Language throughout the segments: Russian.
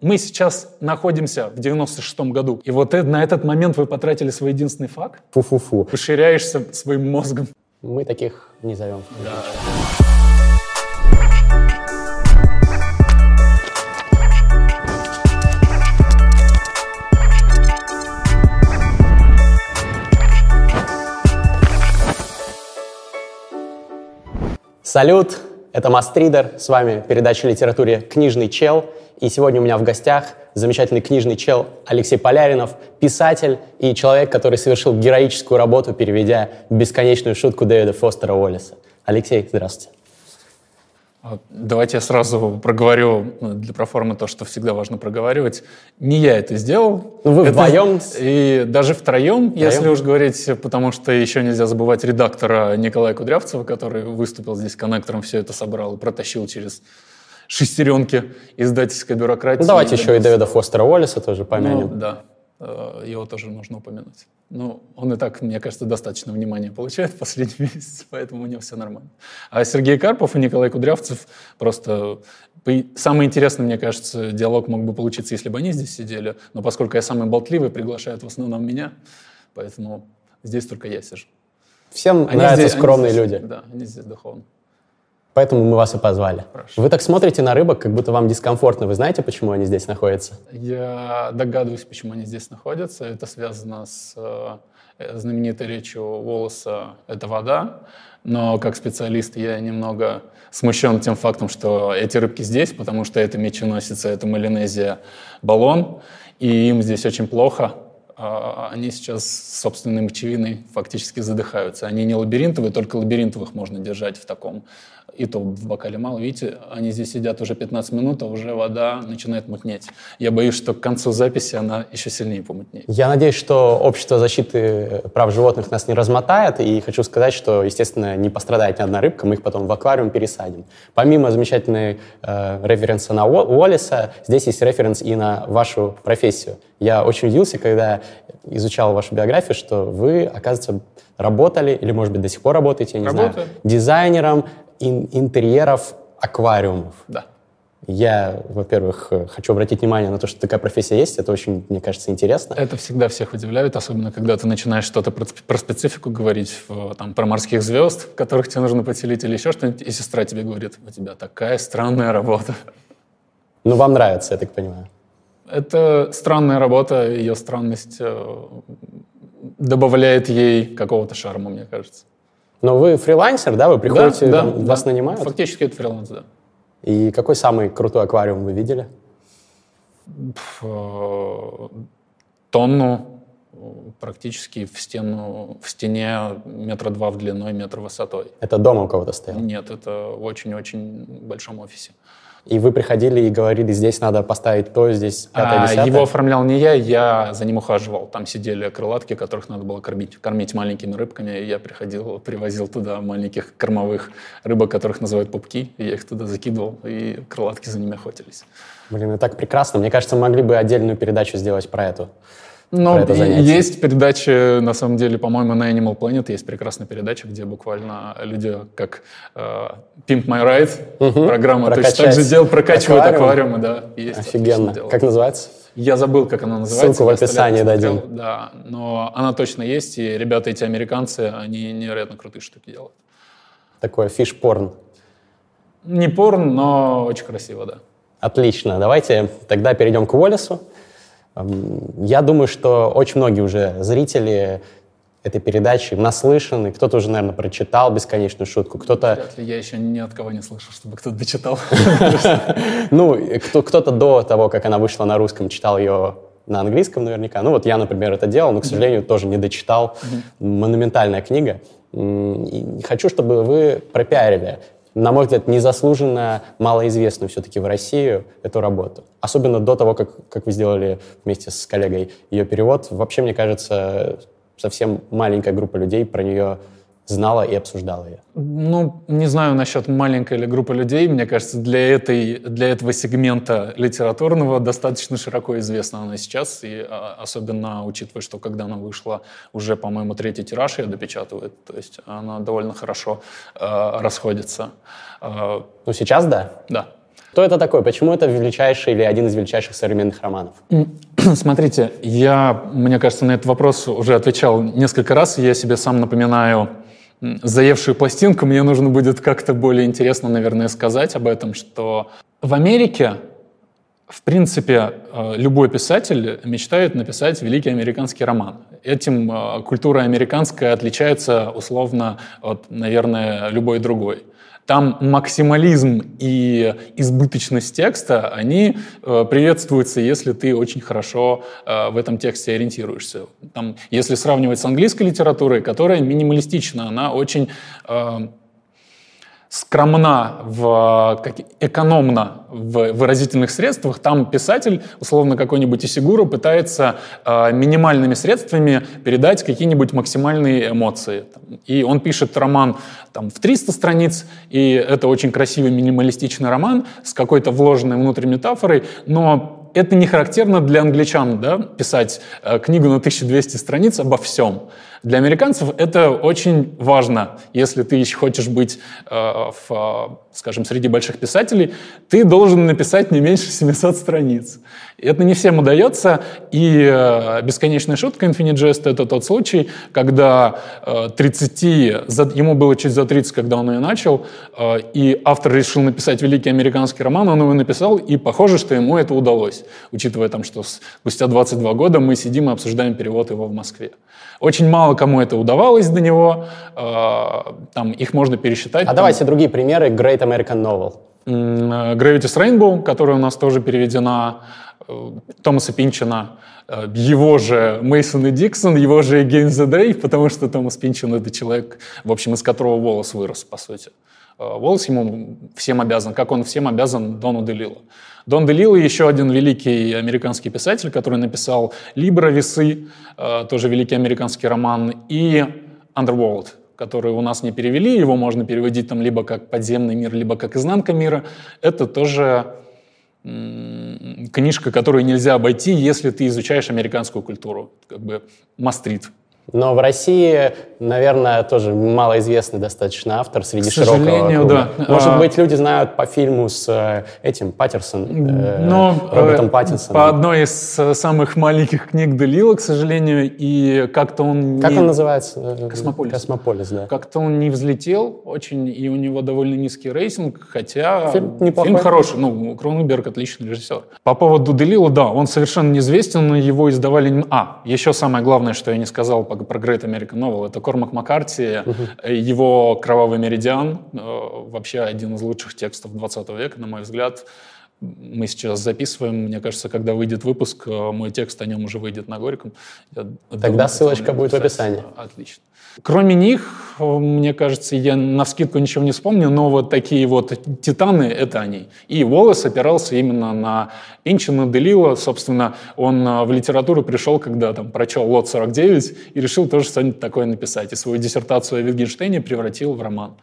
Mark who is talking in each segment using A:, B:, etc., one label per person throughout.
A: мы сейчас находимся в 96-м году, и вот на этот момент вы потратили свой единственный факт?
B: Фу-фу-фу.
A: Поширяешься своим мозгом.
B: Мы таких не зовем. Да. Салют, это Мастридер, с вами передача литературе «Книжный чел». И сегодня у меня в гостях замечательный книжный чел Алексей Поляринов, писатель и человек, который совершил героическую работу, переведя бесконечную шутку Дэвида Фостера Уоллеса. Алексей, здравствуйте.
A: А, давайте я сразу проговорю ну, для проформы то, что всегда важно проговаривать. Не я это сделал.
B: Ну, вы
A: это,
B: вдвоем?
A: И даже втроем, втроем, если уж говорить, потому что еще нельзя забывать редактора Николая Кудрявцева, который выступил здесь коннектором, все это собрал и протащил через шестеренки издательской бюрократии. Ну,
B: давайте еще и Дэвида Фостера Уоллеса тоже помянем.
A: Ну, да. Э, его тоже нужно упомянуть. Ну, он и так, мне кажется, достаточно внимания получает в последний месяц, поэтому у него все нормально. А Сергей Карпов и Николай Кудрявцев просто... Самый интересный, мне кажется, диалог мог бы получиться, если бы они здесь сидели, но поскольку я самый болтливый, приглашают в основном меня, поэтому здесь только я сижу.
B: Всем они нравятся здесь, скромные
A: здесь,
B: люди.
A: Да, они здесь духовно.
B: Поэтому мы вас и позвали.
A: Прошу.
B: Вы так смотрите на рыбок, как будто вам дискомфортно. Вы знаете, почему они здесь находятся?
A: Я догадываюсь, почему они здесь находятся. Это связано с э, знаменитой речью Волоса «Это вода». Но как специалист я немного смущен тем фактом, что эти рыбки здесь, потому что это меченосица, это Малинезия баллон, и им здесь очень плохо. А, они сейчас собственной мочевиной фактически задыхаются. Они не лабиринтовые, только лабиринтовых можно держать в таком и то в бокале мало. Видите, они здесь сидят уже 15 минут, а уже вода начинает мутнеть. Я боюсь, что к концу записи она еще сильнее помутнеет.
B: Я надеюсь, что общество защиты прав животных нас не размотает, и хочу сказать, что, естественно, не пострадает ни одна рыбка, мы их потом в аквариум пересадим. Помимо замечательной э, референса на Уоллиса, здесь есть референс и на вашу профессию. Я очень удивился, когда изучал вашу биографию, что вы, оказывается, работали, или, может быть, до сих пор работаете, я не
A: Работаю.
B: знаю, дизайнером ин- интерьеров аквариумов.
A: Да.
B: Я, во-первых, хочу обратить внимание на то, что такая профессия есть. Это очень, мне кажется, интересно.
A: Это всегда всех удивляет, особенно когда ты начинаешь что-то про, про специфику говорить, там, про морских звезд, которых тебе нужно поселить, или еще что-нибудь, и сестра тебе говорит, у тебя такая странная работа.
B: Ну, вам нравится, я так понимаю.
A: Это странная работа, ее странность э, добавляет ей какого-то шарма, мне кажется.
B: Но вы фрилансер, да? Вы приходите,
A: да,
B: там,
A: да,
B: вас
A: да.
B: нанимают?
A: Фактически это фриланс, да.
B: И какой самый крутой аквариум вы видели?
A: Э, тонну практически в стену, в стене метра два в длиной, метр высотой.
B: Это дома у кого-то стоял?
A: Нет, это в очень-очень большом офисе.
B: И вы приходили и говорили, здесь надо поставить то, здесь пятое, десятое?
A: А, его оформлял не я, я за ним ухаживал. Там сидели крылатки, которых надо было кормить, кормить маленькими рыбками. И я приходил, привозил туда маленьких кормовых рыбок, которых называют пупки. И я их туда закидывал, и крылатки за ними охотились.
B: Блин, это так прекрасно. Мне кажется, могли бы отдельную передачу сделать про эту.
A: Ну, есть передачи, на самом деле, по-моему, на Animal Planet есть прекрасная передача, где буквально люди, как э, Pimp My Ride, угу. программа
B: Прокачать
A: точно так же делал, прокачивают аквариумы, да.
B: Есть Офигенно. Как называется?
A: Я забыл, как она называется.
B: Ссылку в описании дадим.
A: Да, но она точно есть, и ребята эти американцы, они невероятно крутые штуки делают.
B: Такое фиш-порн.
A: Не порн, но очень красиво, да.
B: Отлично. Давайте тогда перейдем к Уоллесу. Я думаю, что очень многие уже зрители этой передачи наслышаны. Кто-то уже, наверное, прочитал бесконечную шутку, кто-то...
A: Я еще ни от кого не слышал, чтобы кто-то дочитал.
B: Ну, кто-то до того, как она вышла на русском, читал ее на английском наверняка. Ну вот я, например, это делал, но, к сожалению, тоже не дочитал. Монументальная книга. хочу, чтобы вы пропиарили на мой взгляд, незаслуженно малоизвестную все-таки в Россию эту работу. Особенно до того, как, как вы сделали вместе с коллегой ее перевод. Вообще, мне кажется, совсем маленькая группа людей про нее знала и обсуждала ее?
A: Ну, не знаю насчет маленькой или группы людей. Мне кажется, для, этой, для этого сегмента литературного достаточно широко известна она сейчас. И а, особенно учитывая, что когда она вышла, уже, по-моему, третий тираж ее допечатывает. То есть она довольно хорошо э, расходится.
B: Э, ну, сейчас да?
A: Да.
B: Кто это такой? Почему это величайший или один из величайших современных романов?
A: Смотрите, я, мне кажется, на этот вопрос уже отвечал несколько раз, я себе сам напоминаю заевшую пластинку, мне нужно будет как-то более интересно, наверное, сказать об этом, что в Америке, в принципе, э, любой писатель мечтает написать великий американский роман. Этим э, культура американская отличается условно от, наверное, любой другой там максимализм и избыточность текста, они э, приветствуются, если ты очень хорошо э, в этом тексте ориентируешься. Там, если сравнивать с английской литературой, которая минималистична, она очень э, скромна, в, как, экономна в выразительных средствах, там писатель, условно какой-нибудь Исигуру, пытается э, минимальными средствами передать какие-нибудь максимальные эмоции. И он пишет роман там, в 300 страниц, и это очень красивый минималистичный роман с какой-то вложенной внутрь метафорой, но это не характерно для англичан, да, писать э, книгу на 1200 страниц обо всем. Для американцев это очень важно. Если ты хочешь быть, э, в, скажем, среди больших писателей, ты должен написать не меньше 700 страниц. Это не всем удается, и э, бесконечная шутка Infinite Jest — это тот случай, когда 30, э, ему было чуть за 30, когда он ее начал, э, и автор решил написать великий американский роман, он его написал, и похоже, что ему это удалось, учитывая там, что спустя 22 года мы сидим и обсуждаем перевод его в Москве. Очень мало кому это удавалось до него, там их можно пересчитать. А
B: там... давайте другие примеры Great American Novel.
A: Gravity's Rainbow, которая у нас тоже переведена, Э, Томаса Пинчина, э, его же Мейсон и Диксон, его же Against the Day, потому что Томас Пинчин — это человек, в общем, из которого Волос вырос, по сути. Э, Волос ему всем обязан, как он всем обязан Дону Делило. Дон Делило еще один великий американский писатель, который написал «Либра. Весы», тоже великий американский роман, и «Underworld», который у нас не перевели, его можно переводить там либо как «Подземный мир», либо как «Изнанка мира». Это тоже книжка, которую нельзя обойти, если ты изучаешь американскую культуру, как бы must-read.
B: Но в России, наверное, тоже малоизвестный достаточно автор среди
A: К широкого
B: круга. да. Может а... быть, люди знают по фильму с э, этим Паттерсон,
A: э, Но, Робертом э, Паттинсоном. По одной из э, самых маленьких книг Делилло, к сожалению, и как-то он...
B: Как не... он называется?
A: Космополис.
B: Космополис, да.
A: Как-то он не взлетел очень, и у него довольно низкий рейтинг, хотя фильм, неплохой. фильм хороший. Ну, Кроненберг отличный режиссер. По поводу Делила, да, он совершенно неизвестен, его издавали... А, еще самое главное, что я не сказал по про Great American Novel. Это Кормак Маккарти, угу. его «Кровавый меридиан», э, вообще один из лучших текстов 20 века, на мой взгляд. Мы сейчас записываем, мне кажется, когда выйдет выпуск, э, мой текст о нем уже выйдет на Горьком.
B: Я Тогда думаю, ссылочка будет в описании.
A: Отлично. Кроме них, мне кажется, я на вскидку ничего не вспомню, но вот такие вот титаны — это они. И Волос опирался именно на Пинчина, Делила. Собственно, он а, в литературу пришел, когда там прочел «Лот 49» и решил тоже что-нибудь такое написать. И свою диссертацию о Витгенштейне превратил в роман.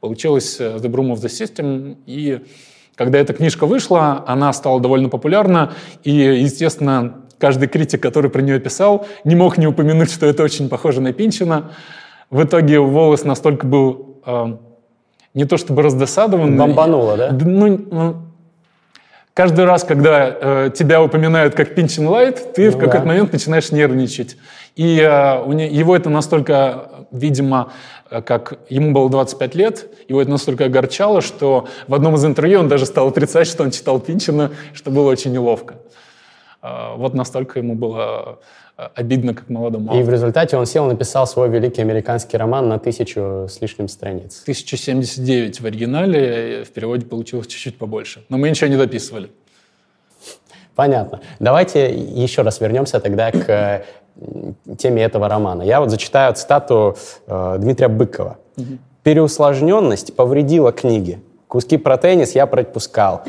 A: Получилось э, «The Broom of the System», и когда эта книжка вышла, она стала довольно популярна, и, естественно, каждый критик, который про нее писал, не мог не упомянуть, что это очень похоже на Пинчина. В итоге волос настолько был э, не то чтобы раздосадован.
B: Бомбануло, да?
A: Ну, ну, каждый раз, когда э, тебя упоминают как Пинчин Лайт, ты ну, в какой-то да. момент начинаешь нервничать. И э, у не, его это настолько, видимо, э, как ему было 25 лет, его это настолько огорчало, что в одном из интервью он даже стал отрицать, что он читал Пинчина, что было очень неловко. Э, вот настолько ему было обидно как молодому.
B: И в результате он сел и написал свой великий американский роман на тысячу с лишним страниц.
A: 1079 в оригинале, в переводе получилось чуть-чуть побольше. Но мы ничего не дописывали.
B: Понятно. Давайте еще раз вернемся тогда к э, теме этого романа. Я вот зачитаю цитату э, Дмитрия Быкова. Угу. «Переусложненность повредила книге. Куски про теннис я пропускал.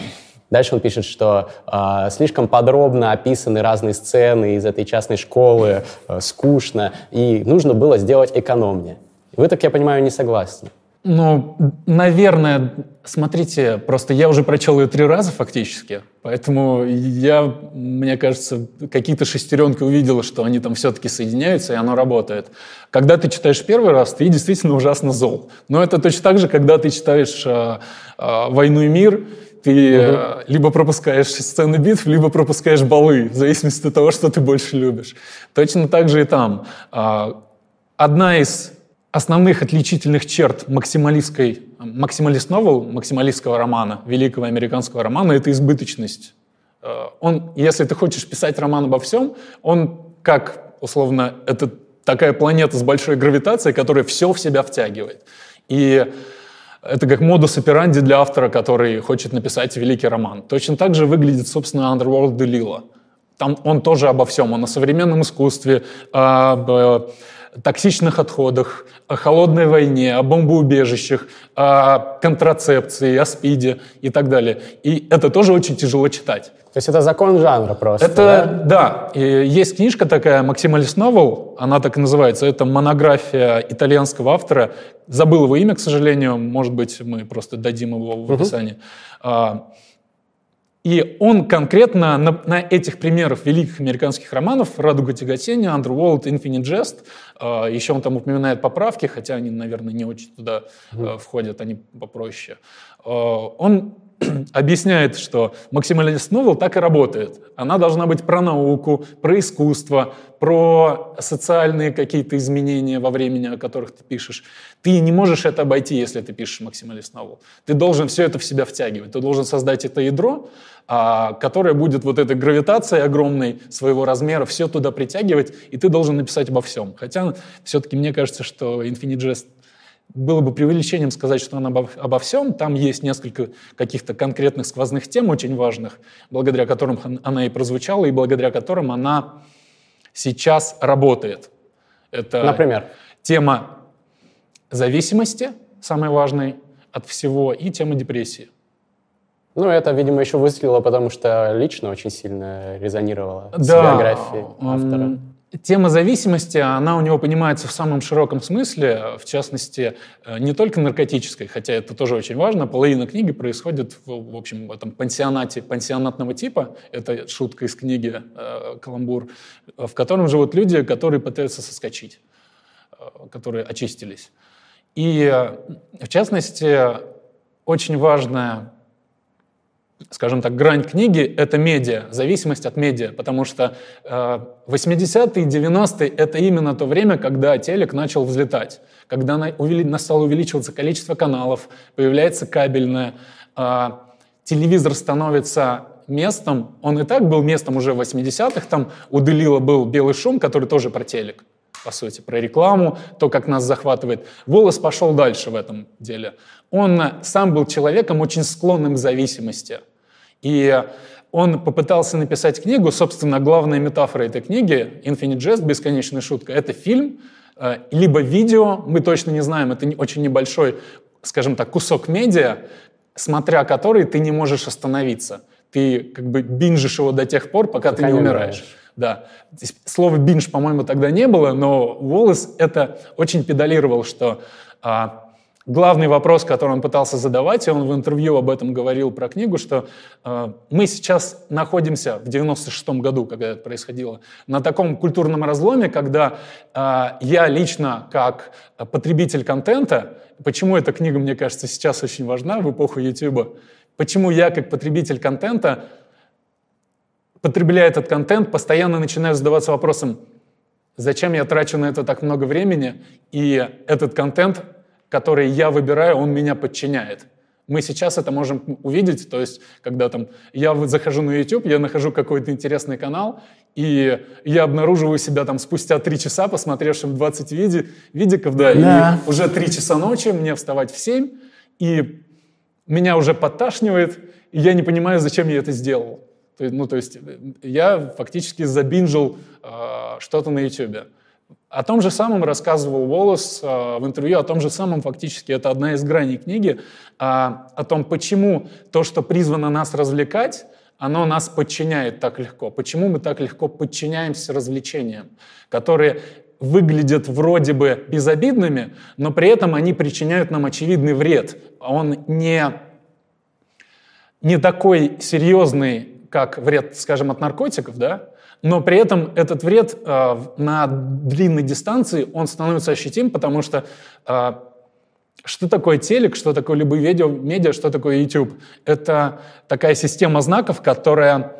B: Дальше он пишет, что э, слишком подробно описаны разные сцены из этой частной школы, э, скучно, и нужно было сделать экономнее. Вы, так я понимаю, не согласны.
A: Ну, наверное, смотрите, просто я уже прочел ее три раза фактически, поэтому я, мне кажется, какие-то шестеренки увидел, что они там все-таки соединяются, и оно работает. Когда ты читаешь первый раз, ты действительно ужасно зол. Но это точно так же, когда ты читаешь э, э, «Войну и мир», Ты угу. либо пропускаешь сцены битв, либо пропускаешь балы, в зависимости от того, что ты больше любишь. Точно так же и там. А, одна из основных отличительных черт максималистской, максималист новел, максималистского романа, великого американского романа, это избыточность. Э, он, если ты хочешь писать роман обо всем, он как, условно, это такая планета с большой гравитацией, которая все в себя втягивает. И это как модус операнди для автора, который хочет написать великий роман. Точно так же выглядит, собственно, Underworld Делила. Там он тоже обо всем, он о современном искусстве, об токсичных отходах, о холодной войне, о бомбоубежищах, о контрацепции, о СПИДе и так далее. И это тоже очень тяжело читать.
B: То есть это закон жанра просто,
A: Это, да? да. И есть книжка такая, «Максималист Новел», она так и называется. Это монография итальянского автора. Забыл его имя, к сожалению. Может быть, мы просто дадим его в описании. Uh-huh. И он конкретно на, на этих примерах великих американских романов «Радуга тяготения», «Underworld», «Infinite Jest», э, еще он там упоминает поправки, хотя они, наверное, не очень туда э, входят, они попроще. Э, он объясняет, что максималист новел так и работает. Она должна быть про науку, про искусство, про социальные какие-то изменения во времени, о которых ты пишешь. Ты не можешь это обойти, если ты пишешь максималист новел. Ты должен все это в себя втягивать. Ты должен создать это ядро, а, которое будет вот этой гравитацией огромной своего размера, все туда притягивать, и ты должен написать обо всем. Хотя все-таки мне кажется, что Infinite Jest было бы преувеличением сказать, что она обо, обо всем. Там есть несколько каких-то конкретных сквозных тем очень важных, благодаря которым она и прозвучала, и благодаря которым она сейчас работает.
B: Это Например?
A: тема зависимости, самой важной от всего, и тема депрессии.
B: Ну, это, видимо, еще выстрелило, потому что лично очень сильно резонировало да, с биографией автора.
A: Тема зависимости, она у него понимается в самом широком смысле, в частности, э, не только наркотической, хотя это тоже очень важно. Половина книги происходит в, в общем, в этом пансионате пансионатного типа. Это шутка из книги э, «Каламбур», в котором живут люди, которые пытаются соскочить, э, которые очистились. И, в частности, очень важная скажем так, грань книги — это медиа, зависимость от медиа, потому что э, 80-е, 90-е — это именно то время, когда телек начал взлетать, когда на, увели, стало увеличиваться количество каналов, появляется кабельное, э, телевизор становится местом, он и так был местом уже в 80-х, там у Делила был «Белый шум», который тоже про телек, по сути, про рекламу, то, как нас захватывает. Волос пошел дальше в этом деле. Он сам был человеком очень склонным к зависимости — и он попытался написать книгу, собственно, главная метафора этой книги «Infinite Jest. Бесконечная шутка» — это фильм, э, либо видео, мы точно не знаем, это очень небольшой, скажем так, кусок медиа, смотря который ты не можешь остановиться. Ты как бы бинжишь его до тех пор, пока, пока ты не, умираешь. умираешь. Да. Слова «бинж», по-моему, тогда не было, но Уоллес это очень педалировал, что а, главный вопрос, который он пытался задавать, и он в интервью об этом говорил про книгу, что э, мы сейчас находимся в 96-м году, когда это происходило, на таком культурном разломе, когда э, я лично, как потребитель контента, почему эта книга, мне кажется, сейчас очень важна в эпоху YouTube, почему я, как потребитель контента, потребляя этот контент, постоянно начинаю задаваться вопросом, зачем я трачу на это так много времени, и этот контент который я выбираю, он меня подчиняет. Мы сейчас это можем увидеть, то есть, когда там я захожу на YouTube, я нахожу какой-то интересный канал, и я обнаруживаю себя там спустя три часа, посмотревшим 20 види, видиков, да, да, и уже три часа ночи, мне вставать в 7, и меня уже подташнивает, и я не понимаю, зачем я это сделал. Ну, то есть я фактически забинжил э, что-то на YouTube. О том же самом рассказывал Волос э, в интервью, о том же самом фактически, это одна из граней книги, э, о том, почему то, что призвано нас развлекать, оно нас подчиняет так легко. Почему мы так легко подчиняемся развлечениям, которые выглядят вроде бы безобидными, но при этом они причиняют нам очевидный вред. Он не, не такой серьезный, как вред, скажем, от наркотиков, да, но при этом этот вред э, на длинной дистанции, он становится ощутим, потому что э, что такое телек, что такое любые видео, медиа, что такое YouTube? Это такая система знаков, которая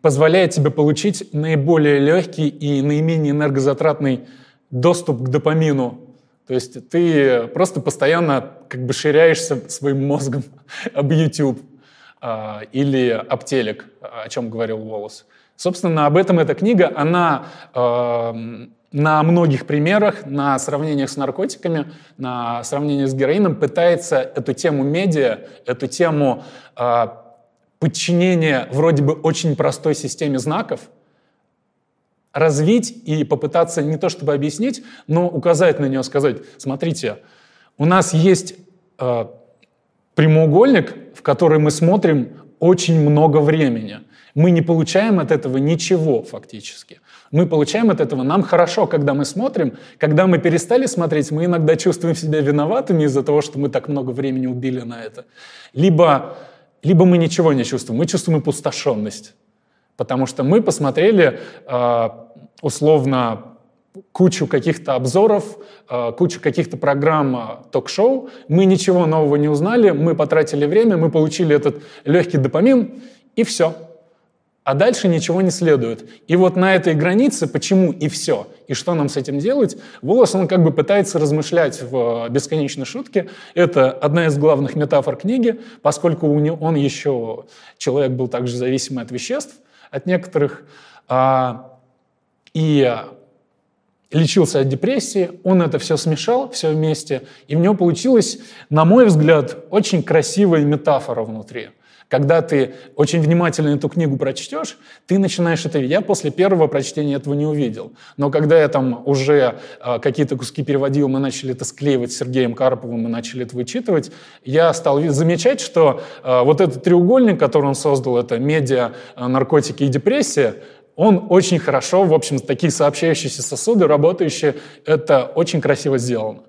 A: позволяет тебе получить наиболее легкий и наименее энергозатратный доступ к допамину. То есть ты просто постоянно как бы ширяешься своим мозгом об YouTube или об телек, о чем говорил Волос. Собственно, об этом эта книга, она э, на многих примерах, на сравнениях с наркотиками, на сравнениях с героином пытается эту тему медиа, эту тему э, подчинения вроде бы очень простой системе знаков развить и попытаться не то чтобы объяснить, но указать на нее, сказать, смотрите, у нас есть прямоугольник, в который мы смотрим очень много времени. Мы не получаем от этого ничего фактически. Мы получаем от этого, нам хорошо, когда мы смотрим. Когда мы перестали смотреть, мы иногда чувствуем себя виноватыми из-за того, что мы так много времени убили на это. Либо, либо мы ничего не чувствуем, мы чувствуем опустошенность. Потому что мы посмотрели э, условно кучу каких-то обзоров, э, кучу каких-то программ э, ток-шоу, мы ничего нового не узнали, мы потратили время, мы получили этот легкий допамин, и все а дальше ничего не следует. И вот на этой границе, почему и все, и что нам с этим делать, Волос, он как бы пытается размышлять в бесконечной шутке. Это одна из главных метафор книги, поскольку он еще, человек был также зависимый от веществ, от некоторых, а, и лечился от депрессии, он это все смешал, все вместе, и в него получилась, на мой взгляд, очень красивая метафора внутри – когда ты очень внимательно эту книгу прочтешь, ты начинаешь это видеть. Я после первого прочтения этого не увидел. Но когда я там уже э, какие-то куски переводил, мы начали это склеивать с Сергеем Карповым, мы начали это вычитывать, я стал замечать, что э, вот этот треугольник, который он создал, это медиа, э, наркотики и депрессия, он очень хорошо, в общем, такие сообщающиеся сосуды, работающие, это очень красиво сделано.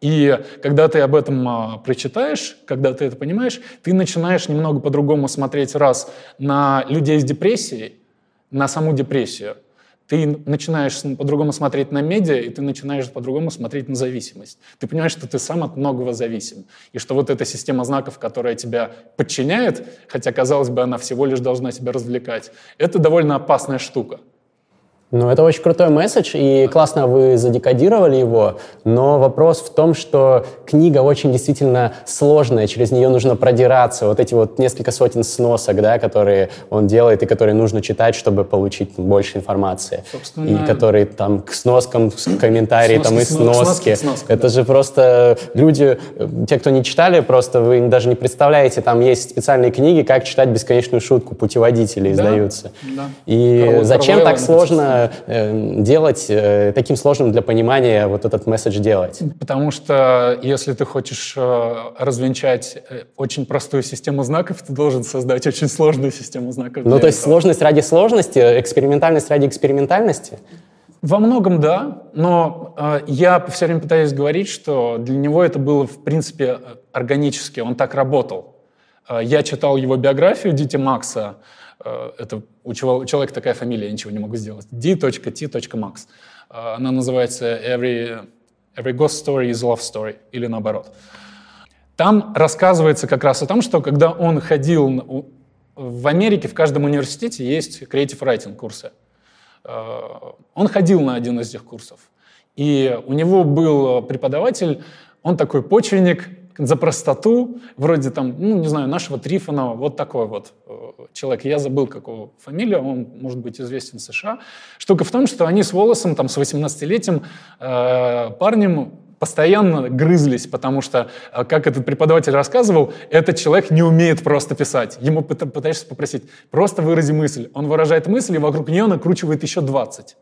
A: И когда ты об этом а, прочитаешь, когда ты это понимаешь, ты начинаешь немного по-другому смотреть раз на людей с депрессией, на саму депрессию. Ты начинаешь по-другому смотреть на медиа, и ты начинаешь по-другому смотреть на зависимость. Ты понимаешь, что ты сам от многого зависим. И что вот эта система знаков, которая тебя подчиняет, хотя, казалось бы, она всего лишь должна тебя развлекать, это довольно опасная штука.
B: Ну, это очень крутой месседж, и классно вы задекодировали его, но вопрос в том, что книга очень действительно сложная, через нее нужно продираться, вот эти вот несколько сотен сносок, да, которые он делает и которые нужно читать, чтобы получить больше информации. Собственно, и которые там к сноскам, к комментарии там и сноски. сноски, сноски это да. же просто люди, те, кто не читали, просто вы даже не представляете, там есть специальные книги, как читать бесконечную шутку, путеводители да, издаются. Да. И Карл, зачем так сложно э, делать э, таким сложным для понимания вот этот месседж делать?
A: Потому что если ты хочешь э, развенчать очень простую систему знаков, ты должен создать очень сложную систему знаков.
B: Ну, то есть этого. сложность ради сложности, экспериментальность ради экспериментальности?
A: Во многом да, но э, я все время пытаюсь говорить, что для него это было в принципе органически, он так работал. Э, я читал его биографию Дити Макса, это у человека такая фамилия, я ничего не могу сделать. d.t.max. Э, она называется Every, Every Ghost Story is Love Story, или наоборот. Там рассказывается как раз о том, что когда он ходил в Америке, в каждом университете есть Creative Writing курсы. Э, он ходил на один из этих курсов. И у него был преподаватель, он такой почвенник, за простоту, вроде там, ну, не знаю, нашего Трифонова, вот такой вот э, человек. Я забыл, какого фамилия, он может быть известен в США. Штука в том, что они с Волосом, там, с 18-летним э, парнем постоянно грызлись, потому что, э, как этот преподаватель рассказывал, этот человек не умеет просто писать. Ему пытаешься попросить, просто вырази мысль. Он выражает мысль, и вокруг нее накручивает еще 20.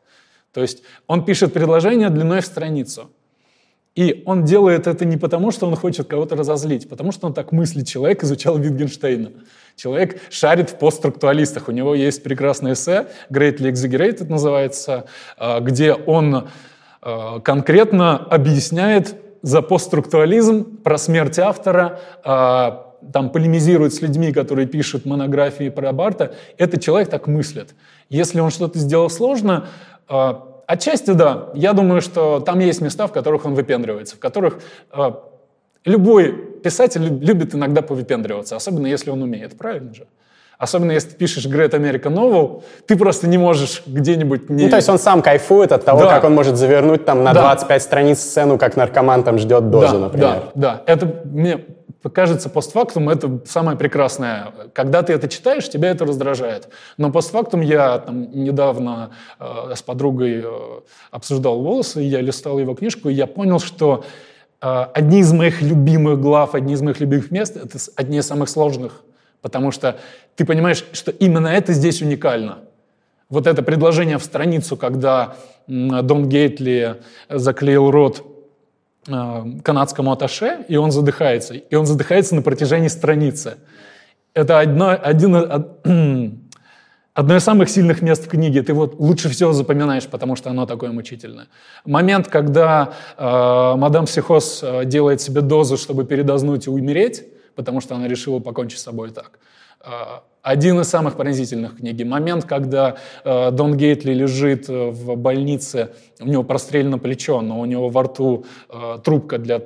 A: То есть он пишет предложение длиной в страницу. И он делает это не потому, что он хочет кого-то разозлить, потому что он так мыслит. Человек изучал Витгенштейна. Человек шарит в постструктуалистах. У него есть прекрасное эссе, Greatly Exaggerated называется, а, где он а, конкретно объясняет за постструктуализм, про смерть автора, а, там полемизирует с людьми, которые пишут монографии про Барта. Этот человек так мыслит. Если он что-то сделал сложно, отчасти да. Я думаю, что там есть места, в которых он выпендривается, в которых э, Любой писатель любит иногда повыпендриваться, особенно если он умеет, правильно же? Особенно если ты пишешь Great American Novel, ты просто не можешь где-нибудь... Не...
B: Ну, то есть он сам кайфует от того, да. как он может завернуть там на да. 25 страниц сцену, как наркоман там ждет дозу,
A: да,
B: например.
A: Да, да. Это мне кажется постфактум это самое прекрасное. Когда ты это читаешь, тебя это раздражает. Но постфактум я там, недавно э, с подругой э, обсуждал волосы, я листал его книжку, и я понял, что э, одни из моих любимых глав, одни из моих любимых мест — это одни из самых сложных Потому что ты понимаешь, что именно это здесь уникально. Вот это предложение в страницу, когда Дон Гейтли заклеил рот канадскому аташе, и он задыхается. И он задыхается на протяжении страницы. Это одно, один, одно из самых сильных мест в книге. Ты вот лучше всего запоминаешь, потому что оно такое мучительное. Момент, когда э, мадам Психоз э, делает себе дозу, чтобы передознуть и умереть, потому что она решила покончить с собой так. Один из самых пронзительных книги. Момент, когда э, Дон Гейтли лежит э, в больнице, у него прострелено плечо, но у него во рту э, трубка для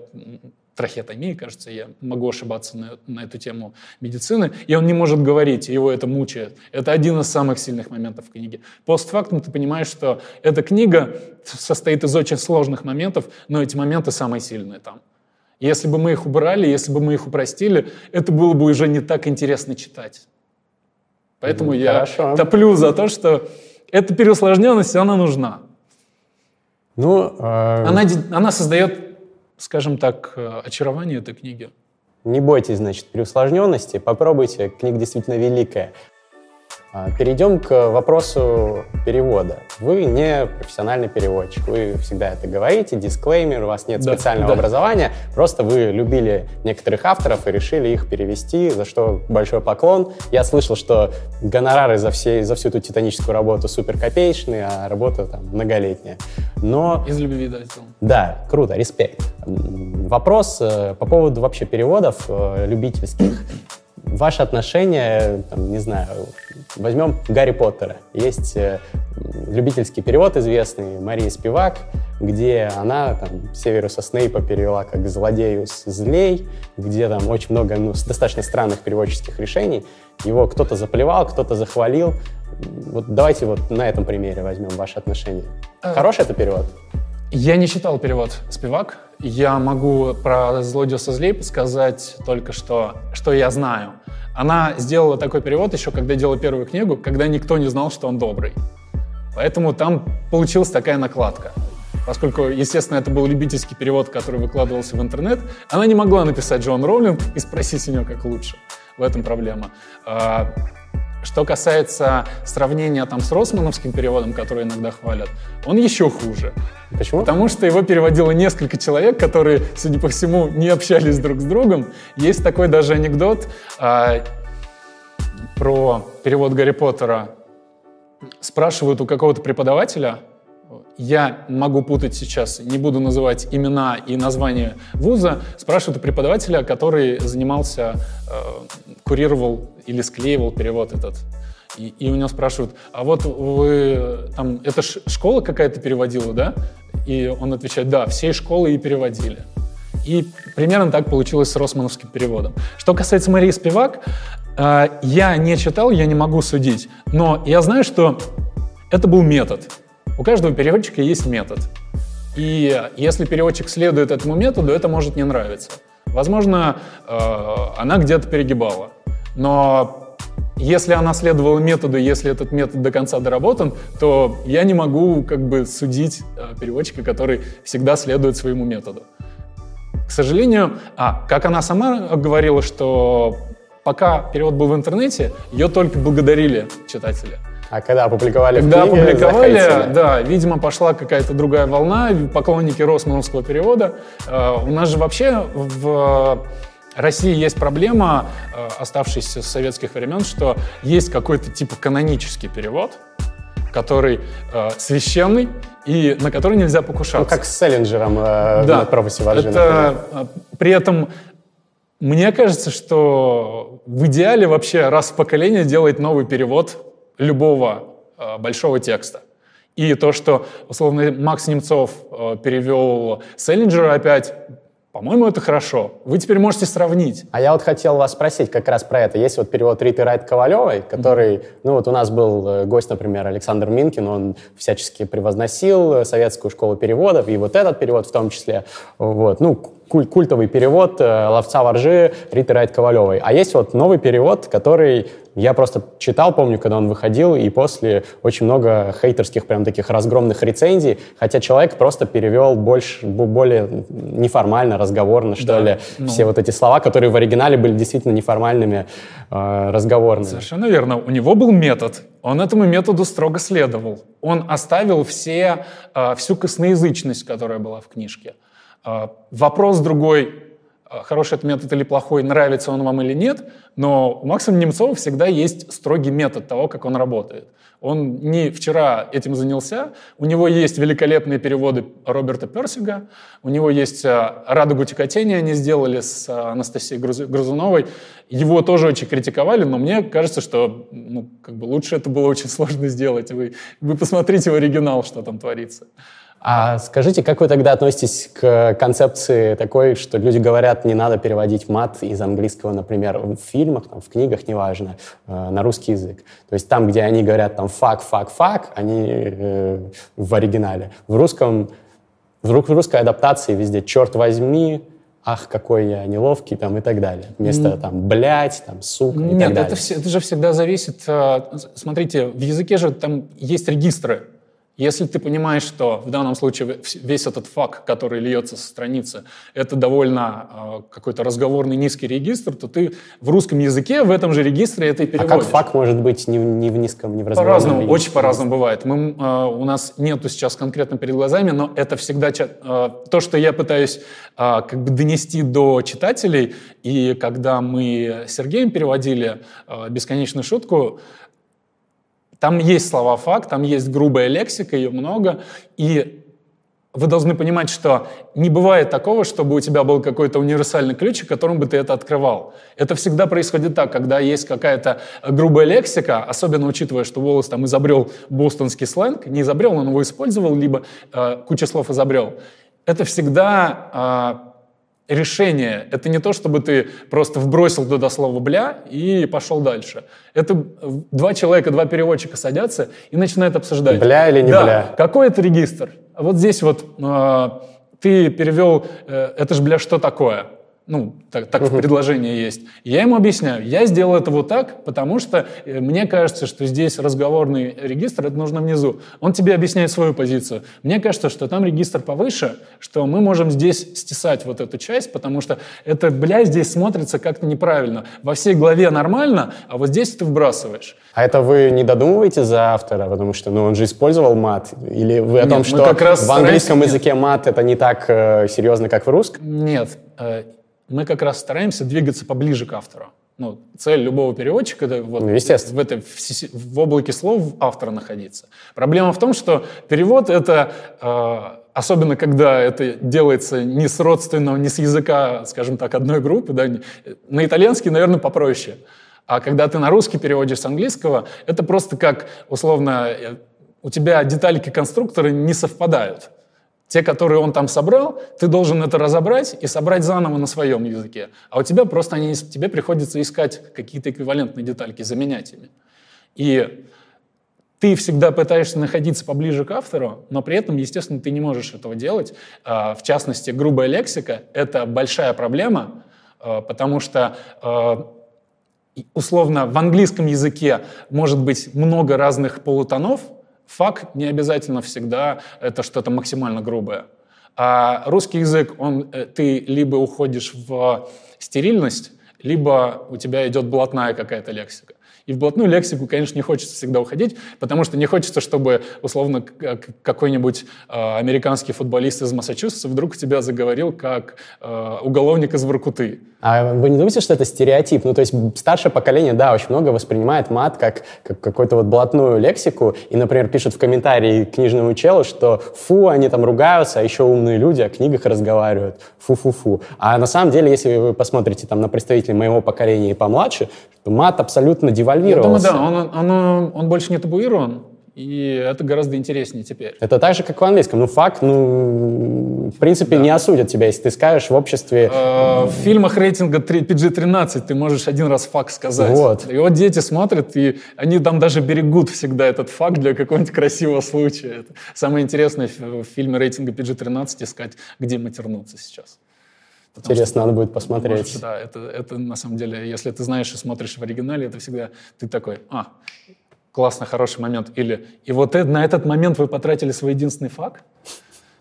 A: трахеотомии, кажется, я могу ошибаться на, на эту тему медицины, и он не может говорить, его это мучает. Это один из самых сильных моментов в книге. Постфактум ты понимаешь, что эта книга состоит из очень сложных моментов, но эти моменты самые сильные там. Если бы мы их убрали, если бы мы их упростили, это было бы уже не так интересно читать. Поэтому mm, я хорошо. топлю за то, что эта переусложненность, она нужна. Ну, э... она, она создает, скажем так, э, очарование этой книги.
B: Не бойтесь, значит, переусложненности, попробуйте, книга действительно великая. А, перейдем к вопросу перевода. Вы не профессиональный переводчик, вы всегда это говорите, дисклеймер, у вас нет да, специального да. образования, просто вы любили некоторых авторов и решили их перевести, за что большой поклон. Я слышал, что гонорары за, все, за всю эту титаническую работу супер копеечные, а работа там многолетняя. Но...
A: Из любви, да,
B: Да, круто, респект. Вопрос э, по поводу вообще переводов э, любительских. Ваше отношение, там, не знаю, возьмем Гарри Поттера. Есть э, любительский перевод известный Мария Спивак, где она там, Северуса Снейпа перевела как злодею с злей, где там очень много ну, достаточно странных переводческих решений. Его кто-то заплевал, кто-то захвалил. Вот давайте вот на этом примере возьмем ваше отношение. А... Хороший это перевод?
A: Я не читал перевод Спивак. Я могу про «Злодея со злей» сказать только что, что я знаю. Она сделала такой перевод еще, когда делала первую книгу, когда никто не знал, что он добрый. Поэтому там получилась такая накладка. Поскольку, естественно, это был любительский перевод, который выкладывался в интернет, она не могла написать Джон Роулинг и спросить у нее, как лучше. В этом проблема. Что касается сравнения там с Росмановским переводом, который иногда хвалят, он еще хуже.
B: Почему?
A: Потому что его переводило несколько человек, которые, судя по всему, не общались друг с другом. Есть такой даже анекдот а, про перевод Гарри Поттера. Спрашивают у какого-то преподавателя, я могу путать сейчас, не буду называть имена и название вуза, спрашивают у преподавателя, который занимался, э, курировал или склеивал перевод этот. И, и у него спрашивают, а вот вы там, это школа какая-то переводила, да? И он отвечает, да, всей школы и переводили. И примерно так получилось с Росмановским переводом. Что касается Марии Спивак, э, я не читал, я не могу судить, но я знаю, что это был метод. У каждого переводчика есть метод. И если переводчик следует этому методу, это может не нравиться. Возможно, э, она где-то перегибала. Но если она следовала методу, если этот метод до конца доработан, то я не могу как бы судить э, переводчика, который всегда следует своему методу. К сожалению, а, как она сама говорила, что пока перевод был в интернете, ее только благодарили читатели.
B: А когда опубликовали
A: когда в книге, опубликовали, захотели. да, видимо, пошла какая-то другая волна, поклонники Росмановского перевода. Э, у нас же вообще в России есть проблема, э, оставшаяся с советских времен, что есть какой-то типа канонический перевод, который э, священный и на который нельзя покушаться. Ну,
B: как с Селлинджером э, да. на пропасе
A: вожжи, Это, например. При этом мне кажется, что в идеале вообще раз в поколение делать новый перевод любого э, большого текста. И то, что, условно, Макс Немцов э, перевел Селлинджера опять, по-моему, это хорошо. Вы теперь можете сравнить.
B: А я вот хотел вас спросить как раз про это. Есть вот перевод Риты Райт Ковалевой, который, mm-hmm. ну вот у нас был э, гость, например, Александр Минкин, он всячески превозносил э, советскую школу переводов, и вот этот перевод в том числе. Вот, ну, куль культовый перевод э, «Ловца воржи» Риты Райт Ковалевой. А есть вот новый перевод, который я просто читал, помню, когда он выходил, и после очень много хейтерских прям таких разгромных рецензий, хотя человек просто перевел больше, более неформально, разговорно, что да, ли, ну... все вот эти слова, которые в оригинале были действительно неформальными, э, разговорными.
A: Совершенно верно. У него был метод, он этому методу строго следовал. Он оставил все, э, всю косноязычность, которая была в книжке. А, вопрос другой, а, хороший это метод или плохой, нравится он вам или нет, но у Максима Немцова всегда есть строгий метод того, как он работает. Он не вчера этим занялся, у него есть великолепные переводы Роберта Персига, у него есть а, «Радугу текотения» они сделали с Анастасией Грузуновой. Его тоже очень критиковали, но мне кажется, что ну, как бы лучше это было очень сложно сделать. Вы, вы посмотрите в оригинал, что там творится.
B: А скажите, как вы тогда относитесь к концепции такой, что люди говорят, не надо переводить мат из английского, например, в фильмах, там, в книгах, неважно, э, на русский язык. То есть там, где они говорят там fuck, fuck, fuck, они э, в оригинале. В русском, в русской адаптации везде черт возьми, ах, какой я неловкий, там, и так далее. Вместо, там, блядь, там, сука, и
A: Нет,
B: так далее.
A: Это, все, это же всегда зависит... Э, смотрите, в языке же там есть регистры. Если ты понимаешь, что в данном случае весь этот факт, который льется со страницы, это довольно э, какой-то разговорный низкий регистр, то ты в русском языке в этом же регистре это и переводишь.
B: А как факт может быть не, не в низком, не в разговорном
A: По-разному, регистре? очень по-разному бывает. Мы, э, у нас нету сейчас конкретно перед глазами, но это всегда э, то, что я пытаюсь как бы донести до читателей. И когда мы с Сергеем переводили «Бесконечную шутку», там есть слова факт, там есть грубая лексика, ее много, и вы должны понимать, что не бывает такого, чтобы у тебя был какой-то универсальный ключ, которым бы ты это открывал. Это всегда происходит так, когда есть какая-то грубая лексика, особенно учитывая, что Волос там изобрел бостонский сленг, не изобрел, он его использовал, либо э, куча слов изобрел. Это всегда э, решение. Это не то, чтобы ты просто вбросил туда слово «бля» и пошел дальше. Это два человека, два переводчика садятся и начинают обсуждать.
B: Бля или не
A: да,
B: бля?
A: какой это регистр? Вот здесь вот э, ты перевел э, «это ж бля что такое?» Ну, так, так uh-huh. в предложении есть. я ему объясняю, я сделал это вот так, потому что э, мне кажется, что здесь разговорный регистр, это нужно внизу. Он тебе объясняет свою позицию. Мне кажется, что там регистр повыше, что мы можем здесь стесать вот эту часть, потому что это, бля, здесь смотрится как-то неправильно. Во всей главе нормально, а вот здесь ты вбрасываешь.
B: А это вы не додумываете за автора, потому что ну, он же использовал мат? Или вы о том, Нет, что как раз в английском языке мат это не так э, серьезно, как в русском?
A: Нет. Э, мы как раз стараемся двигаться поближе к автору. Ну, цель любого переводчика это вот ну, в, этой, в, в облаке слов автора находиться. Проблема в том, что перевод это, э, особенно когда это делается не с родственного, не с языка, скажем так, одной группы, да, на итальянский, наверное, попроще. А когда ты на русский переводишь с английского, это просто как, условно, э, у тебя детальки конструктора не совпадают. Те, которые он там собрал, ты должен это разобрать и собрать заново на своем языке. А у тебя просто они, тебе приходится искать какие-то эквивалентные детальки, заменять ими. И ты всегда пытаешься находиться поближе к автору, но при этом, естественно, ты не можешь этого делать. А, в частности, грубая лексика — это большая проблема, а, потому что а, условно в английском языке может быть много разных полутонов, Факт не обязательно всегда это что-то максимально грубое. А русский язык, он, э, ты либо уходишь в стерильность, либо у тебя идет блатная какая-то лексика. И в блатную лексику, конечно, не хочется всегда уходить, потому что не хочется, чтобы, условно, какой-нибудь э, американский футболист из Массачусетса вдруг тебя заговорил как э, уголовник из Воркуты.
B: А вы не думаете, что это стереотип? Ну, то есть старшее поколение, да, очень много воспринимает мат как, как какую-то вот блатную лексику, и, например, пишут в комментарии книжному челу, что фу, они там ругаются, а еще умные люди о книгах разговаривают, фу-фу-фу. А на самом деле, если вы посмотрите там на представителей моего поколения и помладше, то мат абсолютно девальвировался.
A: Я думаю, да, он, он, он, больше не табуирован, и и это гораздо интереснее теперь.
B: Это так же, как в английском. Ну, факт, ну, в принципе, да. не осудят тебя, если ты скажешь в обществе...
A: Э, в фильмах рейтинга PG-13 ты можешь один раз факт сказать. Вот. И вот дети смотрят, и они там даже берегут всегда этот факт для какого-нибудь красивого случая. Это самое интересное в фильме рейтинга PG-13 искать, где матернуться сейчас.
B: Потому Интересно, что, надо будет посмотреть. Можешь,
A: да, это, это на самом деле, если ты знаешь и смотришь в оригинале, это всегда ты такой, а, классно, хороший момент. Или, и вот это, на этот момент вы потратили свой единственный факт.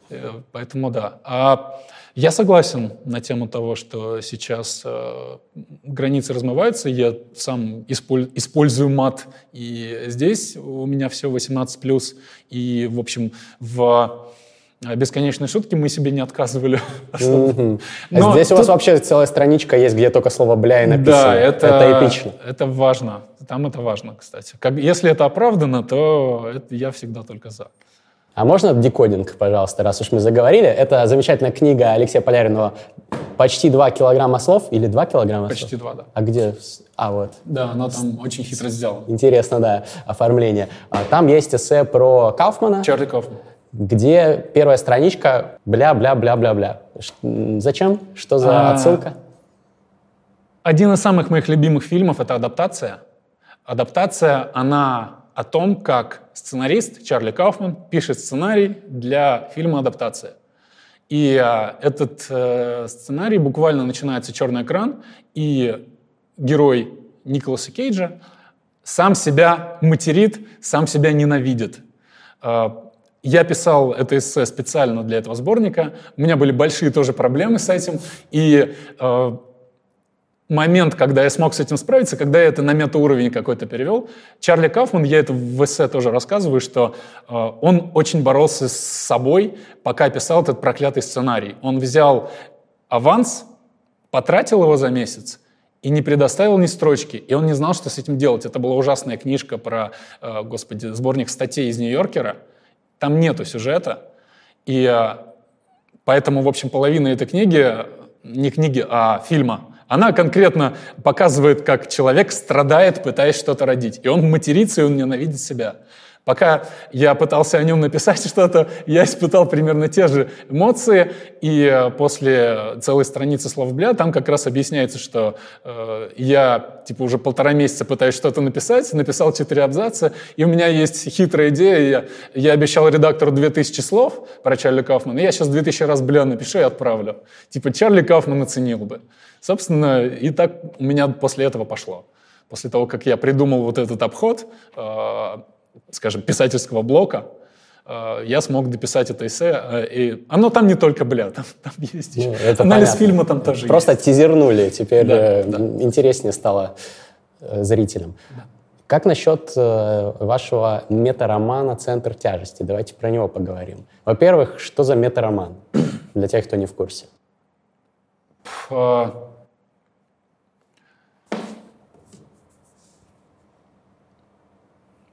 A: Э, поэтому да. А я согласен на тему того, что сейчас э, границы размываются. Я сам исполь, использую мат, и здесь у меня все 18+. И, в общем, в а бесконечные шутки мы себе не отказывали.
B: Mm-hmm. Но здесь тут... у вас вообще целая страничка есть, где только слово «бля» и написано.
A: Да, это, это эпично. Это важно. Там это важно, кстати. Как, если это оправдано, то это, я всегда только за.
B: А можно декодинг, пожалуйста, раз уж мы заговорили? Это замечательная книга Алексея Поляринова «Почти два килограмма слов» или два килограмма
A: Почти слов? два, да.
B: А где? А, вот.
A: Да, оно там очень хитро сделано.
B: Интересно, да, оформление. А, там есть эссе про Кауфмана.
A: Чарли Кауфман
B: где первая страничка бля-бля-бля-бля-бля. Зачем? Что за а, отсылка?
A: Один из самых моих любимых фильмов — это «Адаптация». «Адаптация», она о том, как сценарист Чарли Кауфман пишет сценарий для фильма «Адаптация». И а, этот э, сценарий буквально начинается черный экран, и герой Николаса Кейджа сам себя материт, сам себя ненавидит. Э, я писал это эссе специально для этого сборника. У меня были большие тоже проблемы с этим. И э, момент, когда я смог с этим справиться, когда я это на метауровень какой-то перевел, Чарли Кафман, я это в эссе тоже рассказываю, что э, он очень боролся с собой, пока писал этот проклятый сценарий. Он взял аванс, потратил его за месяц, и не предоставил ни строчки, и он не знал, что с этим делать. Это была ужасная книжка про, э, господи, сборник статей из Нью-Йоркера, там нету сюжета, и э, поэтому, в общем, половина этой книги, не книги, а фильма, она конкретно показывает, как человек страдает, пытаясь что-то родить. И он матерится, и он ненавидит себя. Пока я пытался о нем написать что-то, я испытал примерно те же эмоции, и э, после целой страницы слов «бля» там как раз объясняется, что э, я типа уже полтора месяца пытаюсь что-то написать, написал четыре абзаца, и у меня есть хитрая идея, я, я обещал редактору 2000 слов про Чарли Кауфмана, я сейчас 2000 раз «бля» напишу и отправлю. Типа Чарли Кауфман оценил бы. Собственно, и так у меня после этого пошло. После того, как я придумал вот этот обход, э, скажем, писательского блока, э, я смог дописать это эссе, э, и оно там не только бля, там, там есть ну, это анализ понятно. фильма там тоже
B: Просто
A: есть.
B: тизернули, теперь да, э, да. интереснее стало зрителям. Да. Как насчет вашего метаромана «Центр тяжести»? Давайте про него поговорим. Во-первых, что за метароман для тех, кто не в курсе?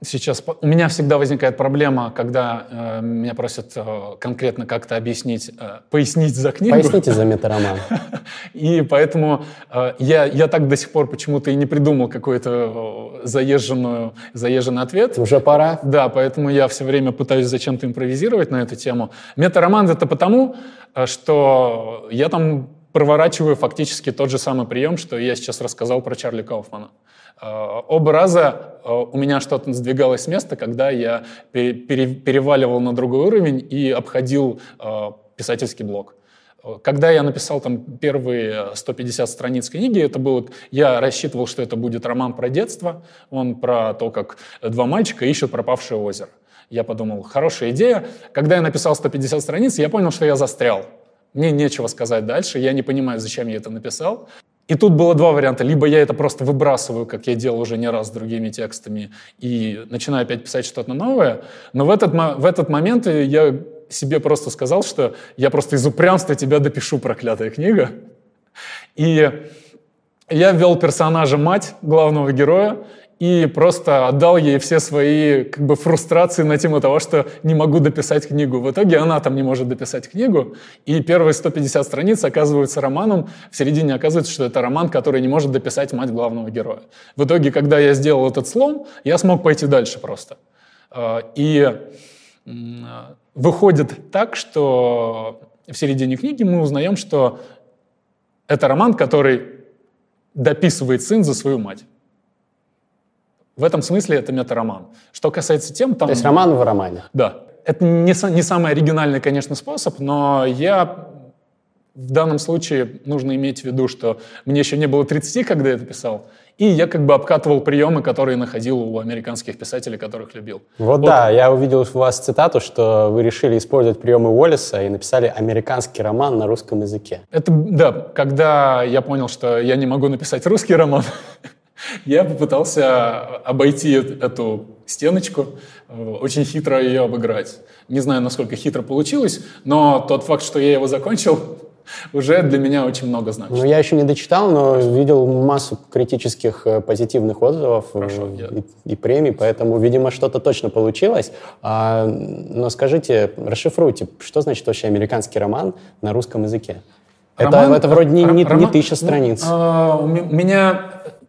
A: Сейчас у меня всегда возникает проблема, когда э, меня просят э, конкретно как-то объяснить, э, пояснить за книгу.
B: Поясните за метароман.
A: И поэтому э, я, я так до сих пор почему-то и не придумал какой-то э, заезженную, заезженный ответ.
B: Уже пора.
A: Да, поэтому я все время пытаюсь зачем-то импровизировать на эту тему. Метароман — это потому, э, что я там проворачиваю фактически тот же самый прием, что я сейчас рассказал про Чарли Кауфмана. Э, оба раза э, у меня что-то сдвигалось с места, когда я переваливал на другой уровень и обходил э, писательский блок. Когда я написал там первые 150 страниц книги, это было, я рассчитывал, что это будет роман про детство, он про то, как два мальчика ищут пропавшее озеро. Я подумал, хорошая идея. Когда я написал 150 страниц, я понял, что я застрял. Мне нечего сказать дальше, я не понимаю, зачем я это написал. И тут было два варианта. Либо я это просто выбрасываю, как я делал уже не раз с другими текстами, и начинаю опять писать что-то новое. Но в этот, в этот момент я себе просто сказал, что я просто из упрямства тебя допишу, проклятая книга. И я ввел персонажа мать главного героя, и просто отдал ей все свои как бы фрустрации на тему того, что не могу дописать книгу. В итоге она там не может дописать книгу, и первые 150 страниц оказываются романом, в середине оказывается, что это роман, который не может дописать мать главного героя. В итоге, когда я сделал этот слом, я смог пойти дальше просто. И выходит так, что в середине книги мы узнаем, что это роман, который дописывает сын за свою мать. В этом смысле это мета-роман. Что касается тем...
B: Там... То есть роман в романе?
A: Да. Это не, не самый оригинальный, конечно, способ, но я в данном случае нужно иметь в виду, что мне еще не было 30, когда я это писал, и я как бы обкатывал приемы, которые находил у американских писателей, которых любил.
B: Вот, вот да, я увидел у вас цитату, что вы решили использовать приемы Уоллеса и написали американский роман на русском языке.
A: Это, да, когда я понял, что я не могу написать русский роман, я попытался обойти эту стеночку, очень хитро ее обыграть. Не знаю, насколько хитро получилось, но тот факт, что я его закончил, уже для меня очень много значит.
B: Ну, я еще не дочитал, но видел массу критических э, позитивных отзывов э, Хорошо, и, и премий, поэтому, видимо, что-то точно получилось. А, но скажите, расшифруйте, что значит вообще американский роман на русском языке? Роман, это, это вроде не, не, роман, не тысяча страниц. Ну,
A: а, у меня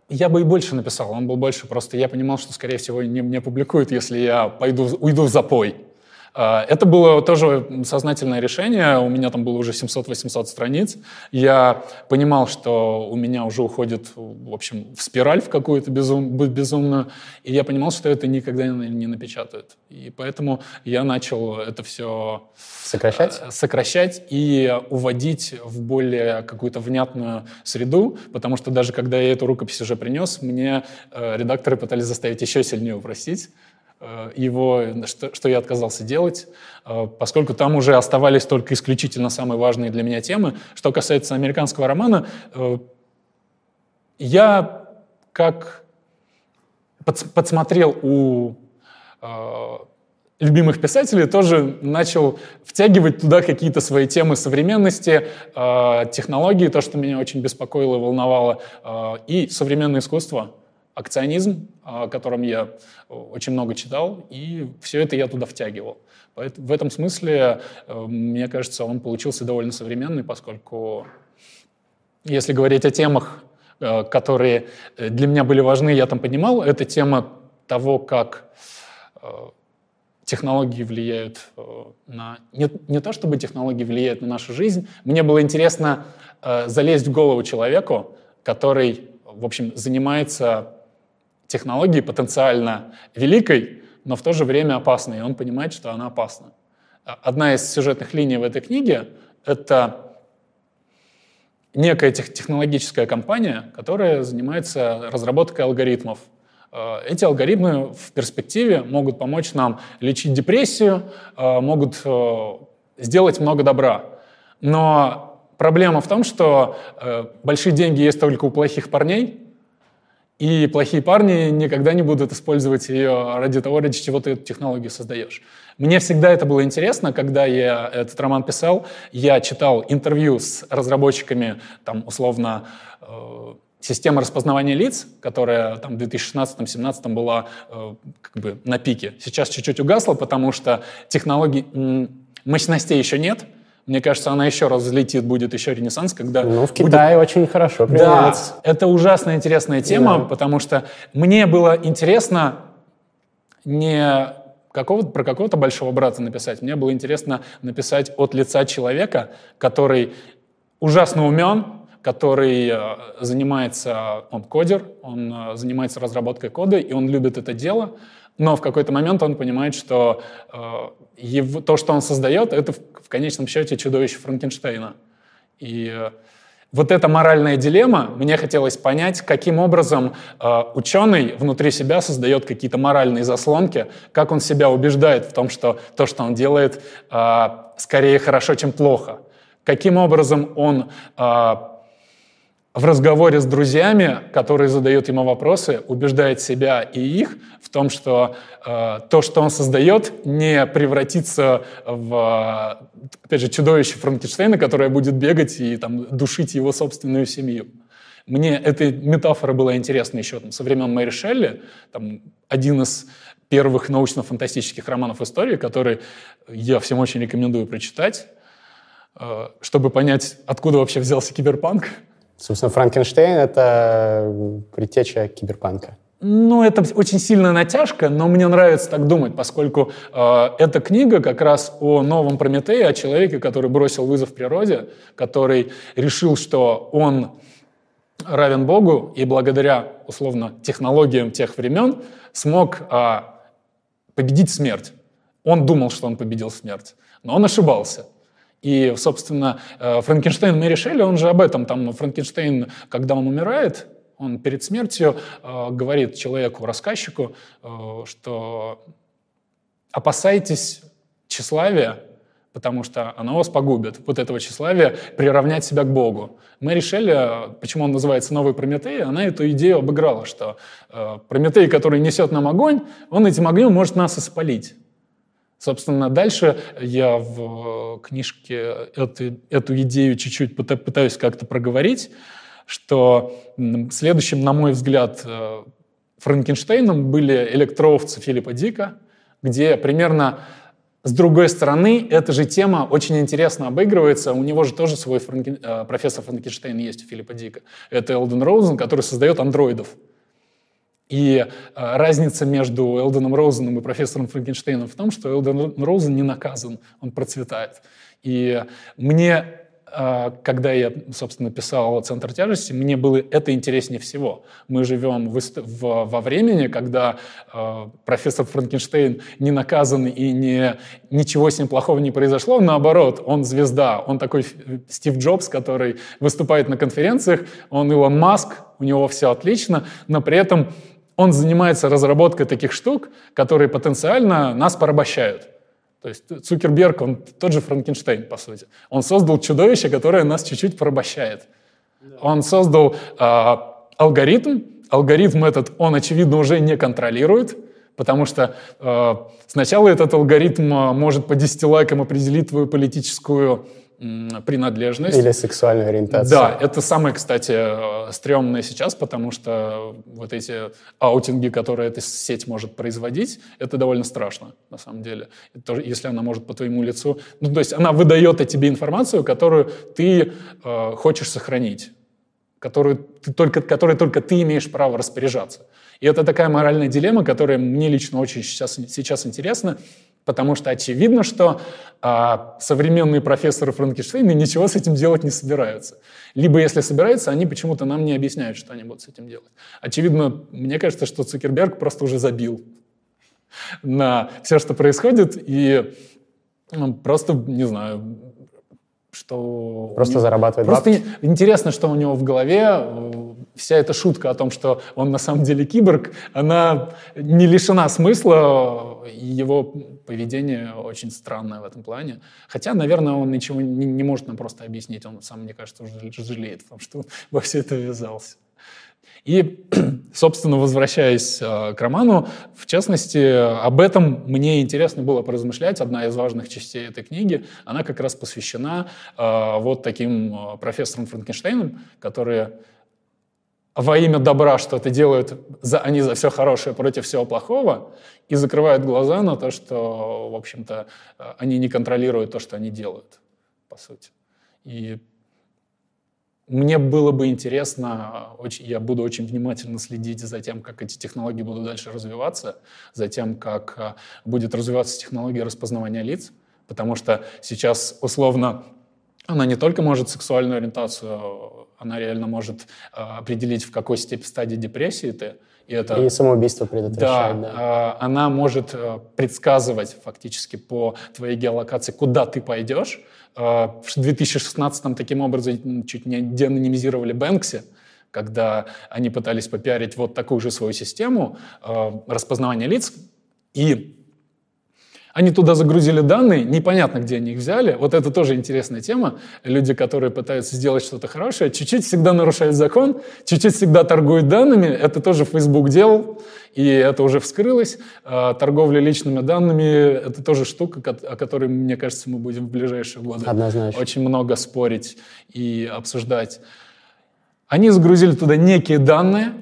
A: я бы и больше написал, он был больше, просто я понимал, что, скорее всего, не, не публикуют, если я пойду, уйду в запой. А, это было тоже сознательное решение. У меня там было уже 700-800 страниц. Я понимал, что у меня уже уходит, в общем, в спираль в какую-то безум, безумную. И я понимал, что это никогда не напечатают. И поэтому я начал это все
B: сокращать,
A: э, сокращать и уводить в более какую-то внятную среду, потому что даже когда я эту рукопись уже принес, мне э, редакторы пытались заставить еще сильнее упростить. Э, его, что, что я отказался делать, э, поскольку там уже оставались только исключительно самые важные для меня темы. Что касается американского романа, э, я как подсмотрел у любимых писателей, тоже начал втягивать туда какие-то свои темы современности, технологии, то, что меня очень беспокоило и волновало, и современное искусство — акционизм, о котором я очень много читал, и все это я туда втягивал. В этом смысле, э, мне кажется, он получился довольно современный, поскольку если говорить о темах, э, которые для меня были важны, я там поднимал, это тема того, как э, технологии влияют на... Не, не то, чтобы технологии влияют на нашу жизнь, мне было интересно залезть в голову человеку, который, в общем, занимается технологии потенциально великой, но в то же время опасной, и он понимает, что она опасна. Одна из сюжетных линий в этой книге — это некая технологическая компания, которая занимается разработкой алгоритмов. Э, эти алгоритмы в перспективе могут помочь нам лечить депрессию, э, могут э, сделать много добра. Но проблема в том, что большие деньги есть только у плохих парней, и плохие парни никогда не будут использовать ее ради того, ради чего ты эту технологию создаешь. Мне всегда это было интересно, когда я этот роман писал, я читал интервью с разработчиками, там, условно, э, системы распознавания лиц, которая там в 2016-2017 была э, как бы на пике. Сейчас чуть-чуть угасла, потому что технологий, мощностей еще нет, мне кажется, она еще раз взлетит, будет еще ренессанс, когда...
B: Ну, в Китае будет... очень хорошо
A: принимается. Да, это ужасно интересная тема, да. потому что мне было интересно не какого про какого-то большого брата написать, мне было интересно написать от лица человека, который ужасно умен, который э, занимается, он кодер, он э, занимается разработкой кода, и он любит это дело, но в какой-то момент он понимает, что э, его, то, что он создает, это в, в конечном счете чудовище Франкенштейна. И э, вот эта моральная дилемма, мне хотелось понять, каким образом э, ученый внутри себя создает какие-то моральные заслонки, как он себя убеждает в том, что то, что он делает, э, скорее хорошо, чем плохо. Каким образом он э, в разговоре с друзьями, которые задают ему вопросы, убеждает себя и их в том, что э, то, что он создает, не превратится в, опять же, чудовище Франкенштейна, которое будет бегать и там, душить его собственную семью. Мне эта метафора была интересна еще там, со времен Мэри Шелли, там, один из первых научно-фантастических романов истории, который я всем очень рекомендую прочитать, э, чтобы понять, откуда вообще взялся киберпанк.
B: Собственно, Франкенштейн — это предтеча киберпанка.
A: ну, это очень сильная натяжка, но мне нравится так думать, поскольку э, эта книга как раз о новом Прометее, о человеке, который бросил вызов природе, который решил, что он равен Богу, и благодаря, условно, технологиям тех времен смог э, победить смерть. Он думал, что он победил смерть, но он ошибался. И, собственно, э, Франкенштейн Мэри Шелли, он же об этом, там, Франкенштейн, когда он умирает, он перед смертью э, говорит человеку, рассказчику, э, что опасайтесь тщеславия, потому что оно вас погубит. Вот этого тщеславия приравнять себя к Богу. Мы решили, почему он называется «Новый Прометей», она эту идею обыграла, что э, Прометей, который несет нам огонь, он этим огнем может нас испалить. Собственно, дальше я в книжке эту, эту идею чуть-чуть пытаюсь как-то проговорить что следующим, на мой взгляд, э, Франкенштейном были электроовцы Филиппа Дика, где примерно с другой стороны, эта же тема очень интересно обыгрывается. У него же тоже свой Франкен... Э, профессор Франкенштейн есть у Филиппа Дика. Это Элден Роузен, который создает андроидов. И э, разница между Элденом Роузеном и профессором Франкенштейном в том, что Элден Роузен не наказан, он процветает. И мне а, когда я, собственно, писал «Центр тяжести», мне было это интереснее всего. Мы живем в, в, во времени, когда э, профессор Франкенштейн не наказан и не, ничего с ним плохого не произошло. Наоборот, он звезда. Он такой Стив Джобс, который выступает на конференциях. Он Илон Маск, у него все отлично, но при этом он занимается разработкой таких штук, которые потенциально нас порабощают. То есть Цукерберг, он тот же Франкенштейн, по сути. Он создал чудовище, которое нас чуть-чуть порабощает. Он создал э, алгоритм. Алгоритм этот он, очевидно, уже не контролирует, потому что э, сначала этот алгоритм а, может по 10 лайкам определить твою политическую принадлежность.
B: Или сексуальную ориентацию.
A: Да, это самое, кстати, э, стрёмное сейчас, потому что вот эти аутинги, которые эта сеть может производить, это довольно страшно, на самом деле. Это, если она может по твоему лицу... Ну, то есть она выдает о тебе информацию, которую ты э, хочешь сохранить, которую ты только, которой только ты имеешь право распоряжаться. И это такая моральная дилемма, которая мне лично очень сейчас, сейчас интересна, потому что очевидно, что а, современные профессоры Франкенштейна ничего с этим делать не собираются. Либо, если собираются, они почему-то нам не объясняют, что они будут с этим делать. Очевидно, мне кажется, что Цукерберг просто уже забил на все, что происходит, и ну, просто, не знаю, что...
B: Просто него... зарабатывает
A: Просто бабки. интересно, что у него в голове. Вся эта шутка о том, что он на самом деле киборг, она не лишена смысла. Его поведение очень странное в этом плане. Хотя, наверное, он ничего не, не может нам просто объяснить. Он сам, мне кажется, уже жалеет о что во все это ввязался. И, собственно, возвращаясь э, к роману, в частности, об этом мне интересно было поразмышлять. Одна из важных частей этой книги, она как раз посвящена э, вот таким э, профессорам Франкенштейнам, которые во имя добра что-то делают, за, они за все хорошее против всего плохого, и закрывают глаза на то, что, в общем-то, они не контролируют то, что они делают, по сути. И мне было бы интересно, очень, я буду очень внимательно следить за тем, как эти технологии будут дальше развиваться, за тем, как а, будет развиваться технология распознавания лиц, потому что сейчас условно она не только может сексуальную ориентацию, она реально может а, определить, в какой степени стадии депрессии ты,
B: и, это, и самоубийство предотвращает.
A: Да, да. она может э, предсказывать фактически по твоей геолокации, куда ты пойдешь, Э, в 2016-м таким образом чуть не деанонимизировали Бэнкси, когда они пытались попиарить вот такую же свою систему э, распознавания лиц, и они туда загрузили данные, непонятно, где они их взяли. Вот это тоже интересная тема. Люди, которые пытаются сделать что-то хорошее, чуть-чуть всегда нарушают закон, чуть-чуть всегда торгуют данными. Это тоже Facebook делал, и это уже вскрылось. А, торговля личными данными — это тоже штука, о которой, мне кажется, мы будем в ближайшие годы
B: Однозначно.
A: очень много спорить и обсуждать. Они загрузили туда некие данные,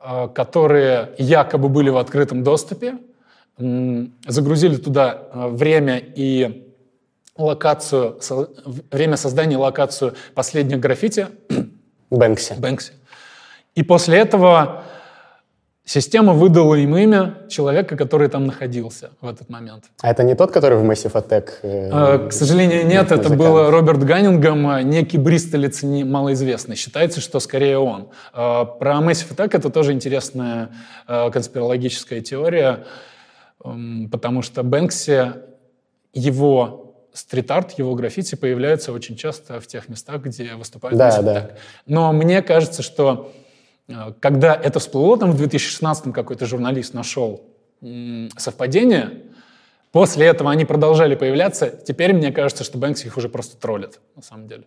A: а, которые якобы были в открытом доступе, загрузили туда э, время и локацию, время создания и локацию последних граффити.
B: Бэнкси.
A: Бэнкси. И после этого Система выдала им имя человека, который там находился в этот момент.
B: А это не тот, который в Massive Attack?
A: Э, а, к сожалению, нет. Это был Роберт Ганнингем, а, некий бристолец малоизвестный. Считается, что скорее он. Про Massive Attack это тоже интересная конспирологическая теория, потому что Бэнкси, его стрит-арт, его граффити появляются очень часто в тех местах, где выступают да, да. Но мне кажется, что Э, когда это всплыло, там в 2016 какой-то журналист нашел совпадение, после этого они продолжали появляться, теперь мне кажется, что Бэнкси их уже просто троллит, на самом деле.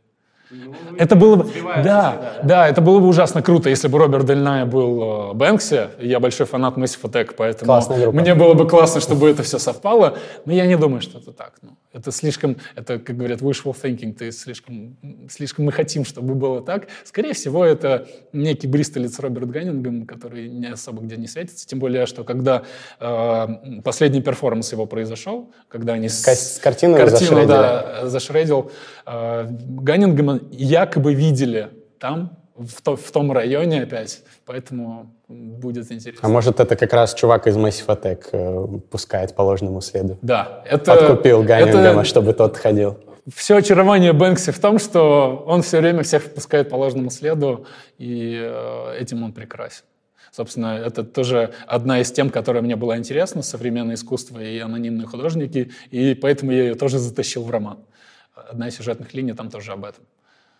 A: Ну, это было бы, да, да, да, это было бы ужасно круто, если бы Роберт Дельная был э, Бэнкси. Я большой фанат Massive Attack, поэтому мне было бы классно, чтобы это все совпало. Но я не думаю, что это так. Ну, это слишком, это, как говорят, wishful thinking. То есть слишком, слишком мы хотим, чтобы было так. Скорее всего, это некий бристолец Роберт Ганнингем, который не особо где не светится. Тем более, что когда э, последний перформанс его произошел, когда они с,
B: с картину,
A: картину да, зашредил, э, Ганнингема якобы видели там, в, то, в том районе опять, поэтому будет интересно.
B: А может, это как раз чувак из Massive Attack э, пускает по ложному следу?
A: Да.
B: Это, Подкупил Ганнингема, это... чтобы тот ходил.
A: Все очарование Бэнкси в том, что он все время всех пускает по ложному следу, и э, этим он прекрасен. Собственно, это тоже одна из тем, которая мне была интересна, современное искусство и анонимные художники, и поэтому я ее тоже затащил в роман. Одна из сюжетных линий там тоже об этом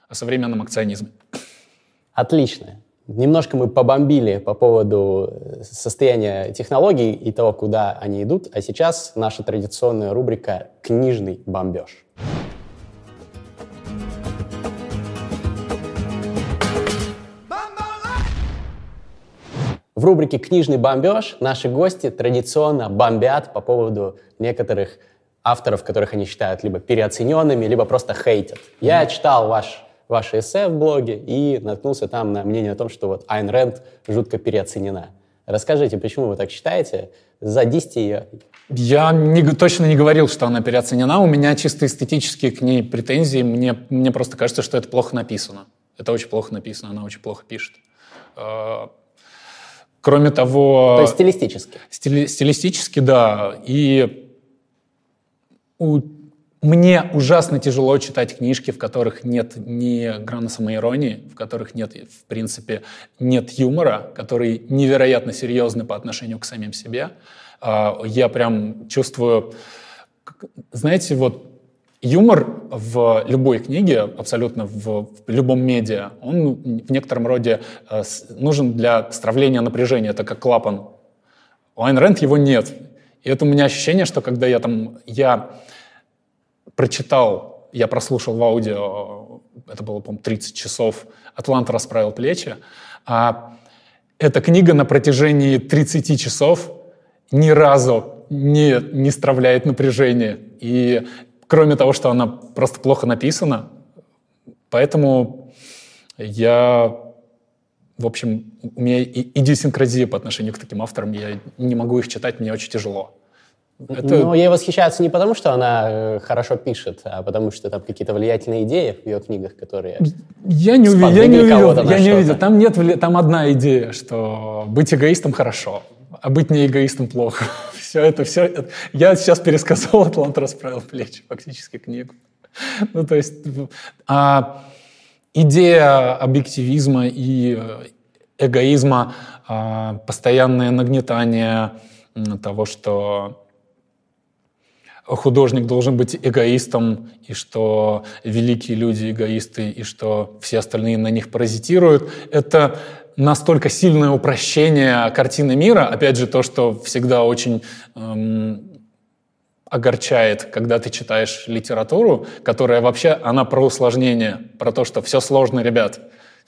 A: о современном акционизме.
B: Отлично. Немножко мы побомбили по поводу э, состояния технологий и того, куда они идут, а сейчас наша традиционная рубрика «Книжный бомбеж». В рубрике «Книжный бомбеж» наши гости традиционно бомбят по поводу некоторых авторов, которых они считают либо переоцененными, либо просто хейтят. Я читал ваш ваше эссе в блоге и наткнулся там на мнение о том, что вот Айн Рэнд жутко переоценена. Расскажите, почему вы так считаете? Задисьте ее.
A: Я не, точно не говорил, что она переоценена. У меня чисто эстетические к ней претензии. Мне, мне просто кажется, что это плохо написано. Это очень плохо написано, она очень плохо пишет. А, кроме того...
B: То есть стилистически?
A: Стили, стилистически, да. И у мне ужасно тяжело читать книжки, в которых нет ни грана самоиронии, в которых нет, в принципе, нет юмора, который невероятно серьезный по отношению к самим себе. А, я прям чувствую, знаете, вот юмор в любой книге, абсолютно в, в любом медиа, он в некотором роде э, нужен для стравления напряжения, это как клапан. У Айн Рэнд его нет. И это у меня ощущение, что когда я там, я прочитал, я прослушал в аудио, это было, по-моему, 30 часов, «Атлант расправил плечи», а эта книга на протяжении 30 часов ни разу не, не стравляет напряжение. И кроме того, что она просто плохо написана, поэтому я, в общем, у меня идиосинкразия по отношению к таким авторам, я не могу их читать, мне очень тяжело.
B: Это... Но ей восхищаются не потому, что она э, хорошо пишет, а потому что там какие-то влиятельные идеи в ее книгах, которые
A: я не, увидел, я не увидел, я не увидел. Там нет, там одна идея, что быть эгоистом хорошо, а быть не эгоистом плохо. Все это, все это. Я сейчас пересказал «Атлант расправил плечи», фактически книгу. Ну, то есть а, идея объективизма и э, эгоизма, а, постоянное нагнетание того, что художник должен быть эгоистом, и что великие люди эгоисты, и что все остальные на них паразитируют. Это настолько сильное упрощение картины мира, опять же, то, что всегда очень эм, огорчает, когда ты читаешь литературу, которая вообще, она про усложнение, про то, что все сложно, ребят.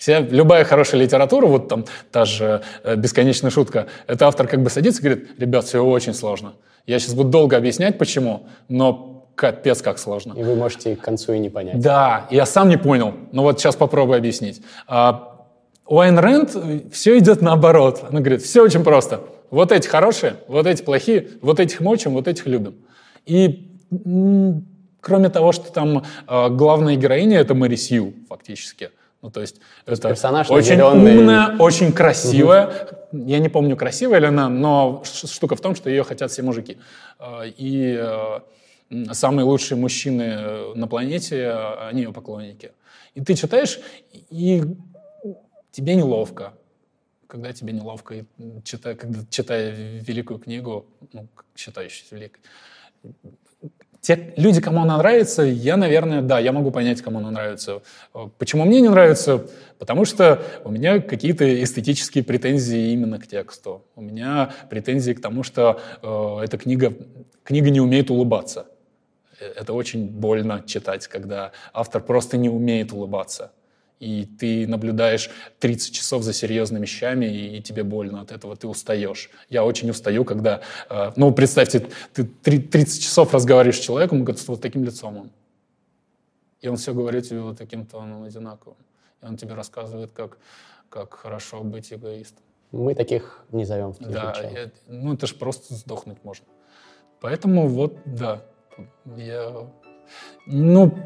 A: Вся, любая хорошая литература, вот там та же э, бесконечная шутка, это автор как бы садится и говорит, ребят, все очень сложно. Я сейчас буду долго объяснять, почему, но капец как сложно.
B: И вы можете к концу и не понять.
A: Да, я сам не понял, но вот сейчас попробую объяснить. А, у Айн Рэнд все идет наоборот. Она говорит, все очень просто. Вот эти хорошие, вот эти плохие, вот этих мочим, вот этих любим. И кроме того, что там э, главная героиня — это Мэри Сью, фактически. Ну, то есть это
B: персонаж
A: очень
B: наделенный-
A: умная, очень красивая. Я не помню, красивая ли она, но штука в том, что ее хотят все мужики. Э, И э, самые лучшие мужчины э, на планете, э, они ее поклонники. И ты читаешь, и тебе неловко. Когда тебе неловко, и, читая, когда, читая великую книгу, ну, считающуюся великой, те люди, кому она нравится, я, наверное, да, я могу понять, кому она нравится. Почему мне не нравится? Потому что у меня какие-то эстетические претензии именно к тексту. У меня претензии к тому, что э, эта книга, книга не умеет улыбаться. Э, Это очень больно читать, когда автор просто не умеет улыбаться. И ты наблюдаешь 30 часов за серьезными вещами, и, и тебе больно от этого, ты устаешь. Я очень устаю, когда... э, ну, представьте, ты три- 30 часов разговариваешь с человеком, и говорит, вот таким лицом он. И он все говорит тебе вот таким тоном одинаковым. И он тебе рассказывает, как, как хорошо быть эгоистом.
B: Мы таких не зовем в
A: Да, я- ну это же просто сдохнуть можно. Поэтому вот, да, я... Ну,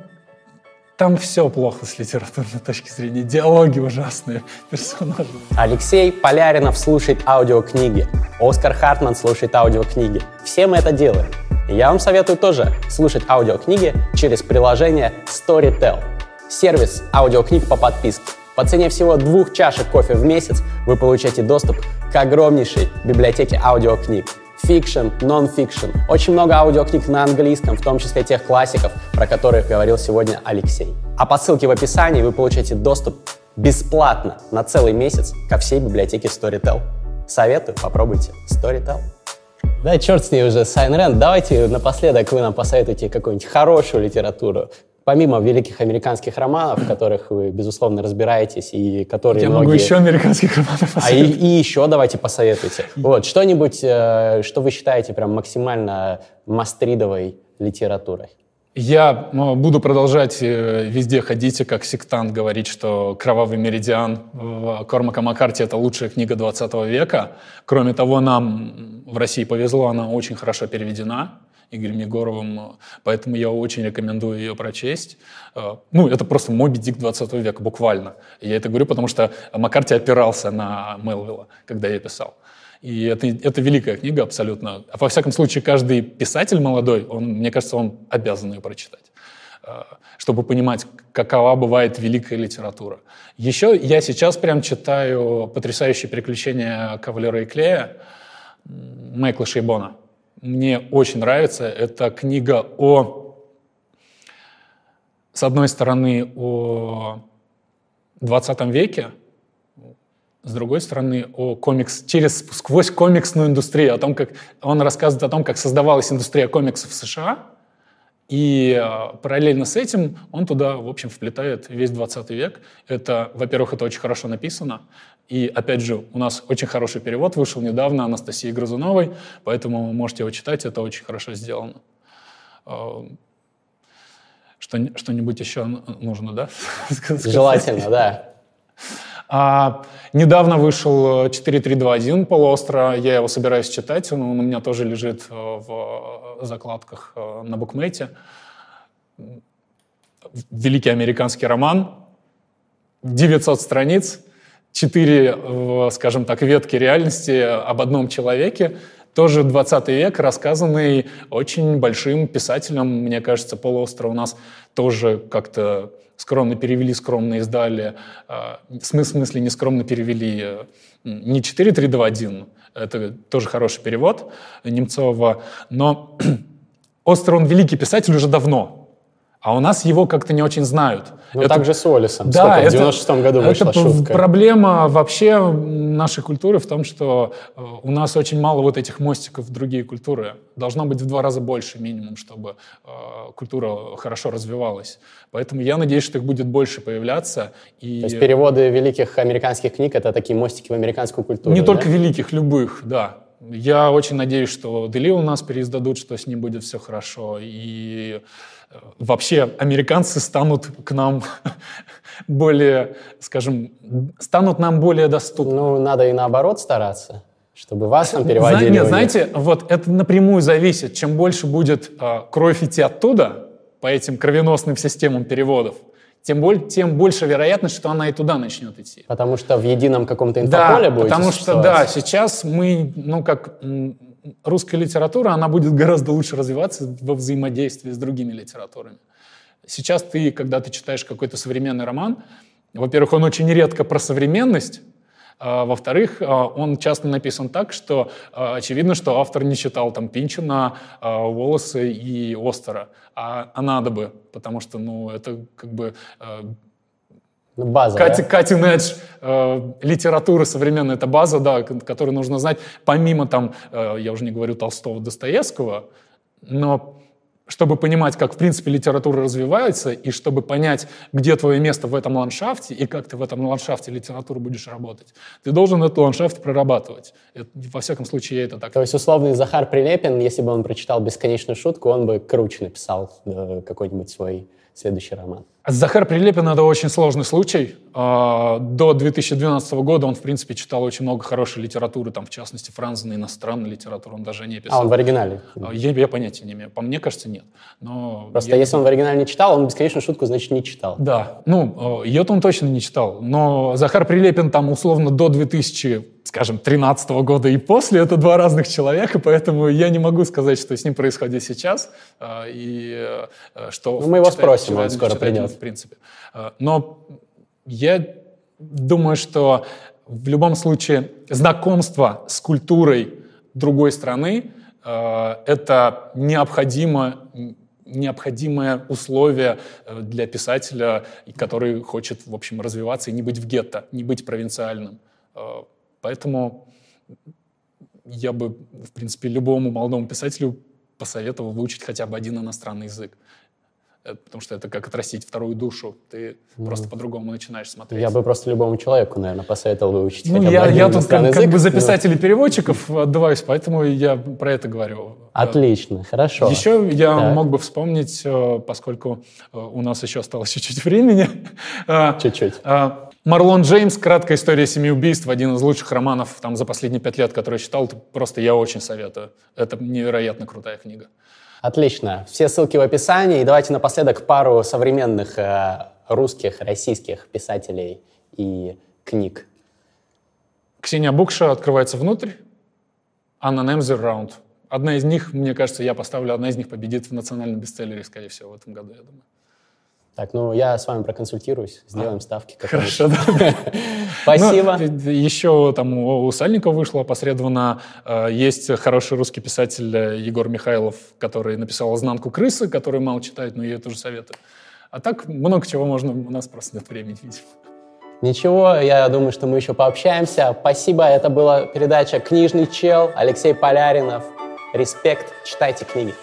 A: там все плохо с литературной точки зрения. Диалоги ужасные, персонажи.
B: Алексей Поляринов слушает аудиокниги. Оскар Хартман слушает аудиокниги. Все мы это делаем. Я вам советую тоже слушать аудиокниги через приложение Storytel. Сервис аудиокниг по подписке. По цене всего двух чашек кофе в месяц вы получаете доступ к огромнейшей библиотеке аудиокниг. Fiction, non-fiction. Очень много аудиокниг на английском, в том числе тех классиков, про которых говорил сегодня Алексей. А по ссылке в описании вы получаете доступ бесплатно на целый месяц ко всей библиотеке Storytel. Советую, попробуйте. Storytel. Да, черт с ней уже, с Айн Рэнд. Давайте напоследок вы нам посоветуете какую-нибудь хорошую литературу. Помимо великих американских романов, в которых вы, безусловно, разбираетесь, и которые
A: Я
B: многие...
A: могу еще американских романов
B: А и,
A: посоветовать.
B: и еще давайте посоветуйте. Вот, что-нибудь, э, что вы считаете прям максимально мастридовой литературой?
A: Я ну, буду продолжать э, везде ходить и как сектант говорить, что «Кровавый меридиан» в Кормака Маккарти — это лучшая книга 20 века. Кроме того, нам в России повезло, она очень хорошо переведена Игорем Егоровым, поэтому я очень рекомендую ее прочесть. Э, Ну, это просто «Моби Дик 20 века», буквально. Я это говорю, потому что Маккарти опирался на Мелвилла, когда я писал. И это, это великая книга абсолютно. А Во всяком случае, каждый писатель молодой, он, мне кажется, он обязан ее прочитать, э, чтобы понимать, какова бывает великая литература. Еще я сейчас прям читаю «Потрясающие приключения Кавалера и Клея» Майкла Шейбона. Мне очень нравится. Это книга о, с одной стороны, о 20 веке, с другой стороны, о комикс, через, сквозь комиксную индустрию, о том, как он рассказывает о том, как создавалась индустрия комиксов в США, и э, параллельно с этим он туда, в общем, вплетает весь 20 век. Это, во-первых, это очень хорошо написано, и, опять же, у нас очень хороший перевод вышел недавно Анастасии Грызуновой, поэтому вы можете его читать, это очень хорошо сделано. Э, Что, что-нибудь еще нужно, да?
B: Желательно, да.
A: А, недавно вышел э, 4321 полуостро, я его собираюсь читать, он, он у меня тоже лежит э, в э, закладках э, на букмейте. Великий американский роман, 900 страниц, четыре, скажем так, ветки реальности об одном человеке, тоже 20 век, рассказанный очень большим писателем, мне кажется, полуостров у нас тоже как-то скромно перевели, скромно издали. А, В смыс- смысле не скромно перевели э, не 4321, это тоже хороший перевод Немцова, но Остер, он великий писатель уже давно, а у нас его как-то не очень знают.
B: Ну,
A: Это-
B: так же с Уоллесом.
A: да,
B: Сколько,
A: это,
B: в 96-м году
A: это
B: вышла
A: п-
B: шутка.
A: проблема вообще нашей культуры в том, что э, у нас очень мало вот этих мостиков в другие культуры. Должно быть в два раза больше минимум, чтобы э, культура хорошо развивалась. Поэтому я надеюсь, что их будет больше появляться. И
B: То есть переводы великих американских книг — это такие мостики в американскую культуру,
A: не
B: да?
A: только великих, любых, да. Я очень надеюсь, что Дели у нас переиздадут, что с ним будет все хорошо. И вообще американцы станут к нам более, скажем, станут нам более доступны.
B: Ну, надо и наоборот стараться, чтобы вас там переводили.
A: Нет, знаете, вот это напрямую зависит. Чем больше будет а, кровь идти оттуда, по этим кровеносным системам переводов, тем, боль, тем больше вероятность, что она и туда начнет идти.
B: Потому что в едином каком-то инфополе
A: да,
B: будет
A: потому что, да, сейчас мы, ну, как русская литература, она будет гораздо лучше развиваться во взаимодействии с другими литературами. Сейчас ты, когда ты читаешь какой-то современный роман, во-первых, он очень редко про современность, а, во-вторых, а, он часто написан так, что а, очевидно, что автор не читал там Пинчина, Волосы и Остера, а, а надо бы, потому что, ну, это как бы
B: ну, база,
A: Кати, да? Катин Эдж, э, литература современная, это база, да, которую нужно знать, помимо там, э, я уже не говорю Толстого, Достоевского, но чтобы понимать, как, в принципе, литература развивается, и чтобы понять, где твое место в этом ландшафте, и как ты в этом ландшафте литературы будешь работать, ты должен этот ландшафт прорабатывать. Это, во всяком случае, это так.
B: То есть, условный Захар Прилепин, если бы он прочитал «Бесконечную шутку», он бы круче написал э, какой-нибудь свой следующий роман.
A: Захар Прилепин — это очень сложный случай. А, до 2012 года он, в принципе, читал очень много хорошей литературы, там, в частности, Франзена, иностранной литературу он даже не писал.
B: А он в оригинале?
A: А, я, я понятия не имею. По мне кажется, нет. Но
B: Просто
A: я...
B: если он в оригинале не читал, он бесконечную шутку, значит, не читал.
A: Да. Ну, а, ее-то он точно не читал. Но Захар Прилепин там, условно, до 2000 скажем, 13 года и после, это два разных человека, поэтому я не могу сказать, что с ним происходит сейчас, и что...
B: Ну, мы его спросим, он скоро придет.
A: В принципе. Э, но я думаю, что в любом случае знакомство с культурой другой страны э, — это необходимо, необходимое условие э, для писателя, который хочет, в общем, развиваться и не быть в гетто, не быть провинциальным. Поэтому я бы, в принципе, любому молодому писателю посоветовал выучить хотя бы один иностранный язык. Э, потому что это как отрастить вторую душу. Ты mm. просто по-другому начинаешь смотреть.
B: Я бы просто любому человеку, наверное, посоветовал выучить
A: ну, хотя я, я тут как, язык, как бы за писателей-переводчиков но... отдуваюсь, поэтому я про это говорю.
B: Отлично, хорошо.
A: Еще я так. мог бы вспомнить, э, поскольку э, у нас еще осталось чуть-чуть времени.
B: Чуть-чуть.
A: Марлон Джеймс «Краткая история семи убийств», один из лучших романов там, за последние пять лет, который я читал, просто я очень советую. Это невероятно крутая книга.
B: Отлично. Все ссылки в описании. И давайте напоследок пару современных э, русских, российских писателей и книг.
A: Ксения Букша открывается внутрь. Анна Немзер «Раунд». Одна из них, мне кажется, я поставлю, одна из них победит в национальном бестселлере, скорее всего, в этом году, я думаю.
B: Так, ну я с вами проконсультируюсь, сделаем а, ставки.
A: Хорошо, да.
B: Спасибо.
A: Ну, еще там у, у Сальникова вышло опосредованно. Э, есть хороший русский писатель э, Егор Михайлов, который написал «Изнанку крысы», который мало читает, но я тоже советую. А так много чего можно, у нас просто нет времени, видимо.
B: Ничего, я думаю, что мы еще пообщаемся. Спасибо, это была передача «Книжный чел», Алексей Поляринов. Респект, читайте книги.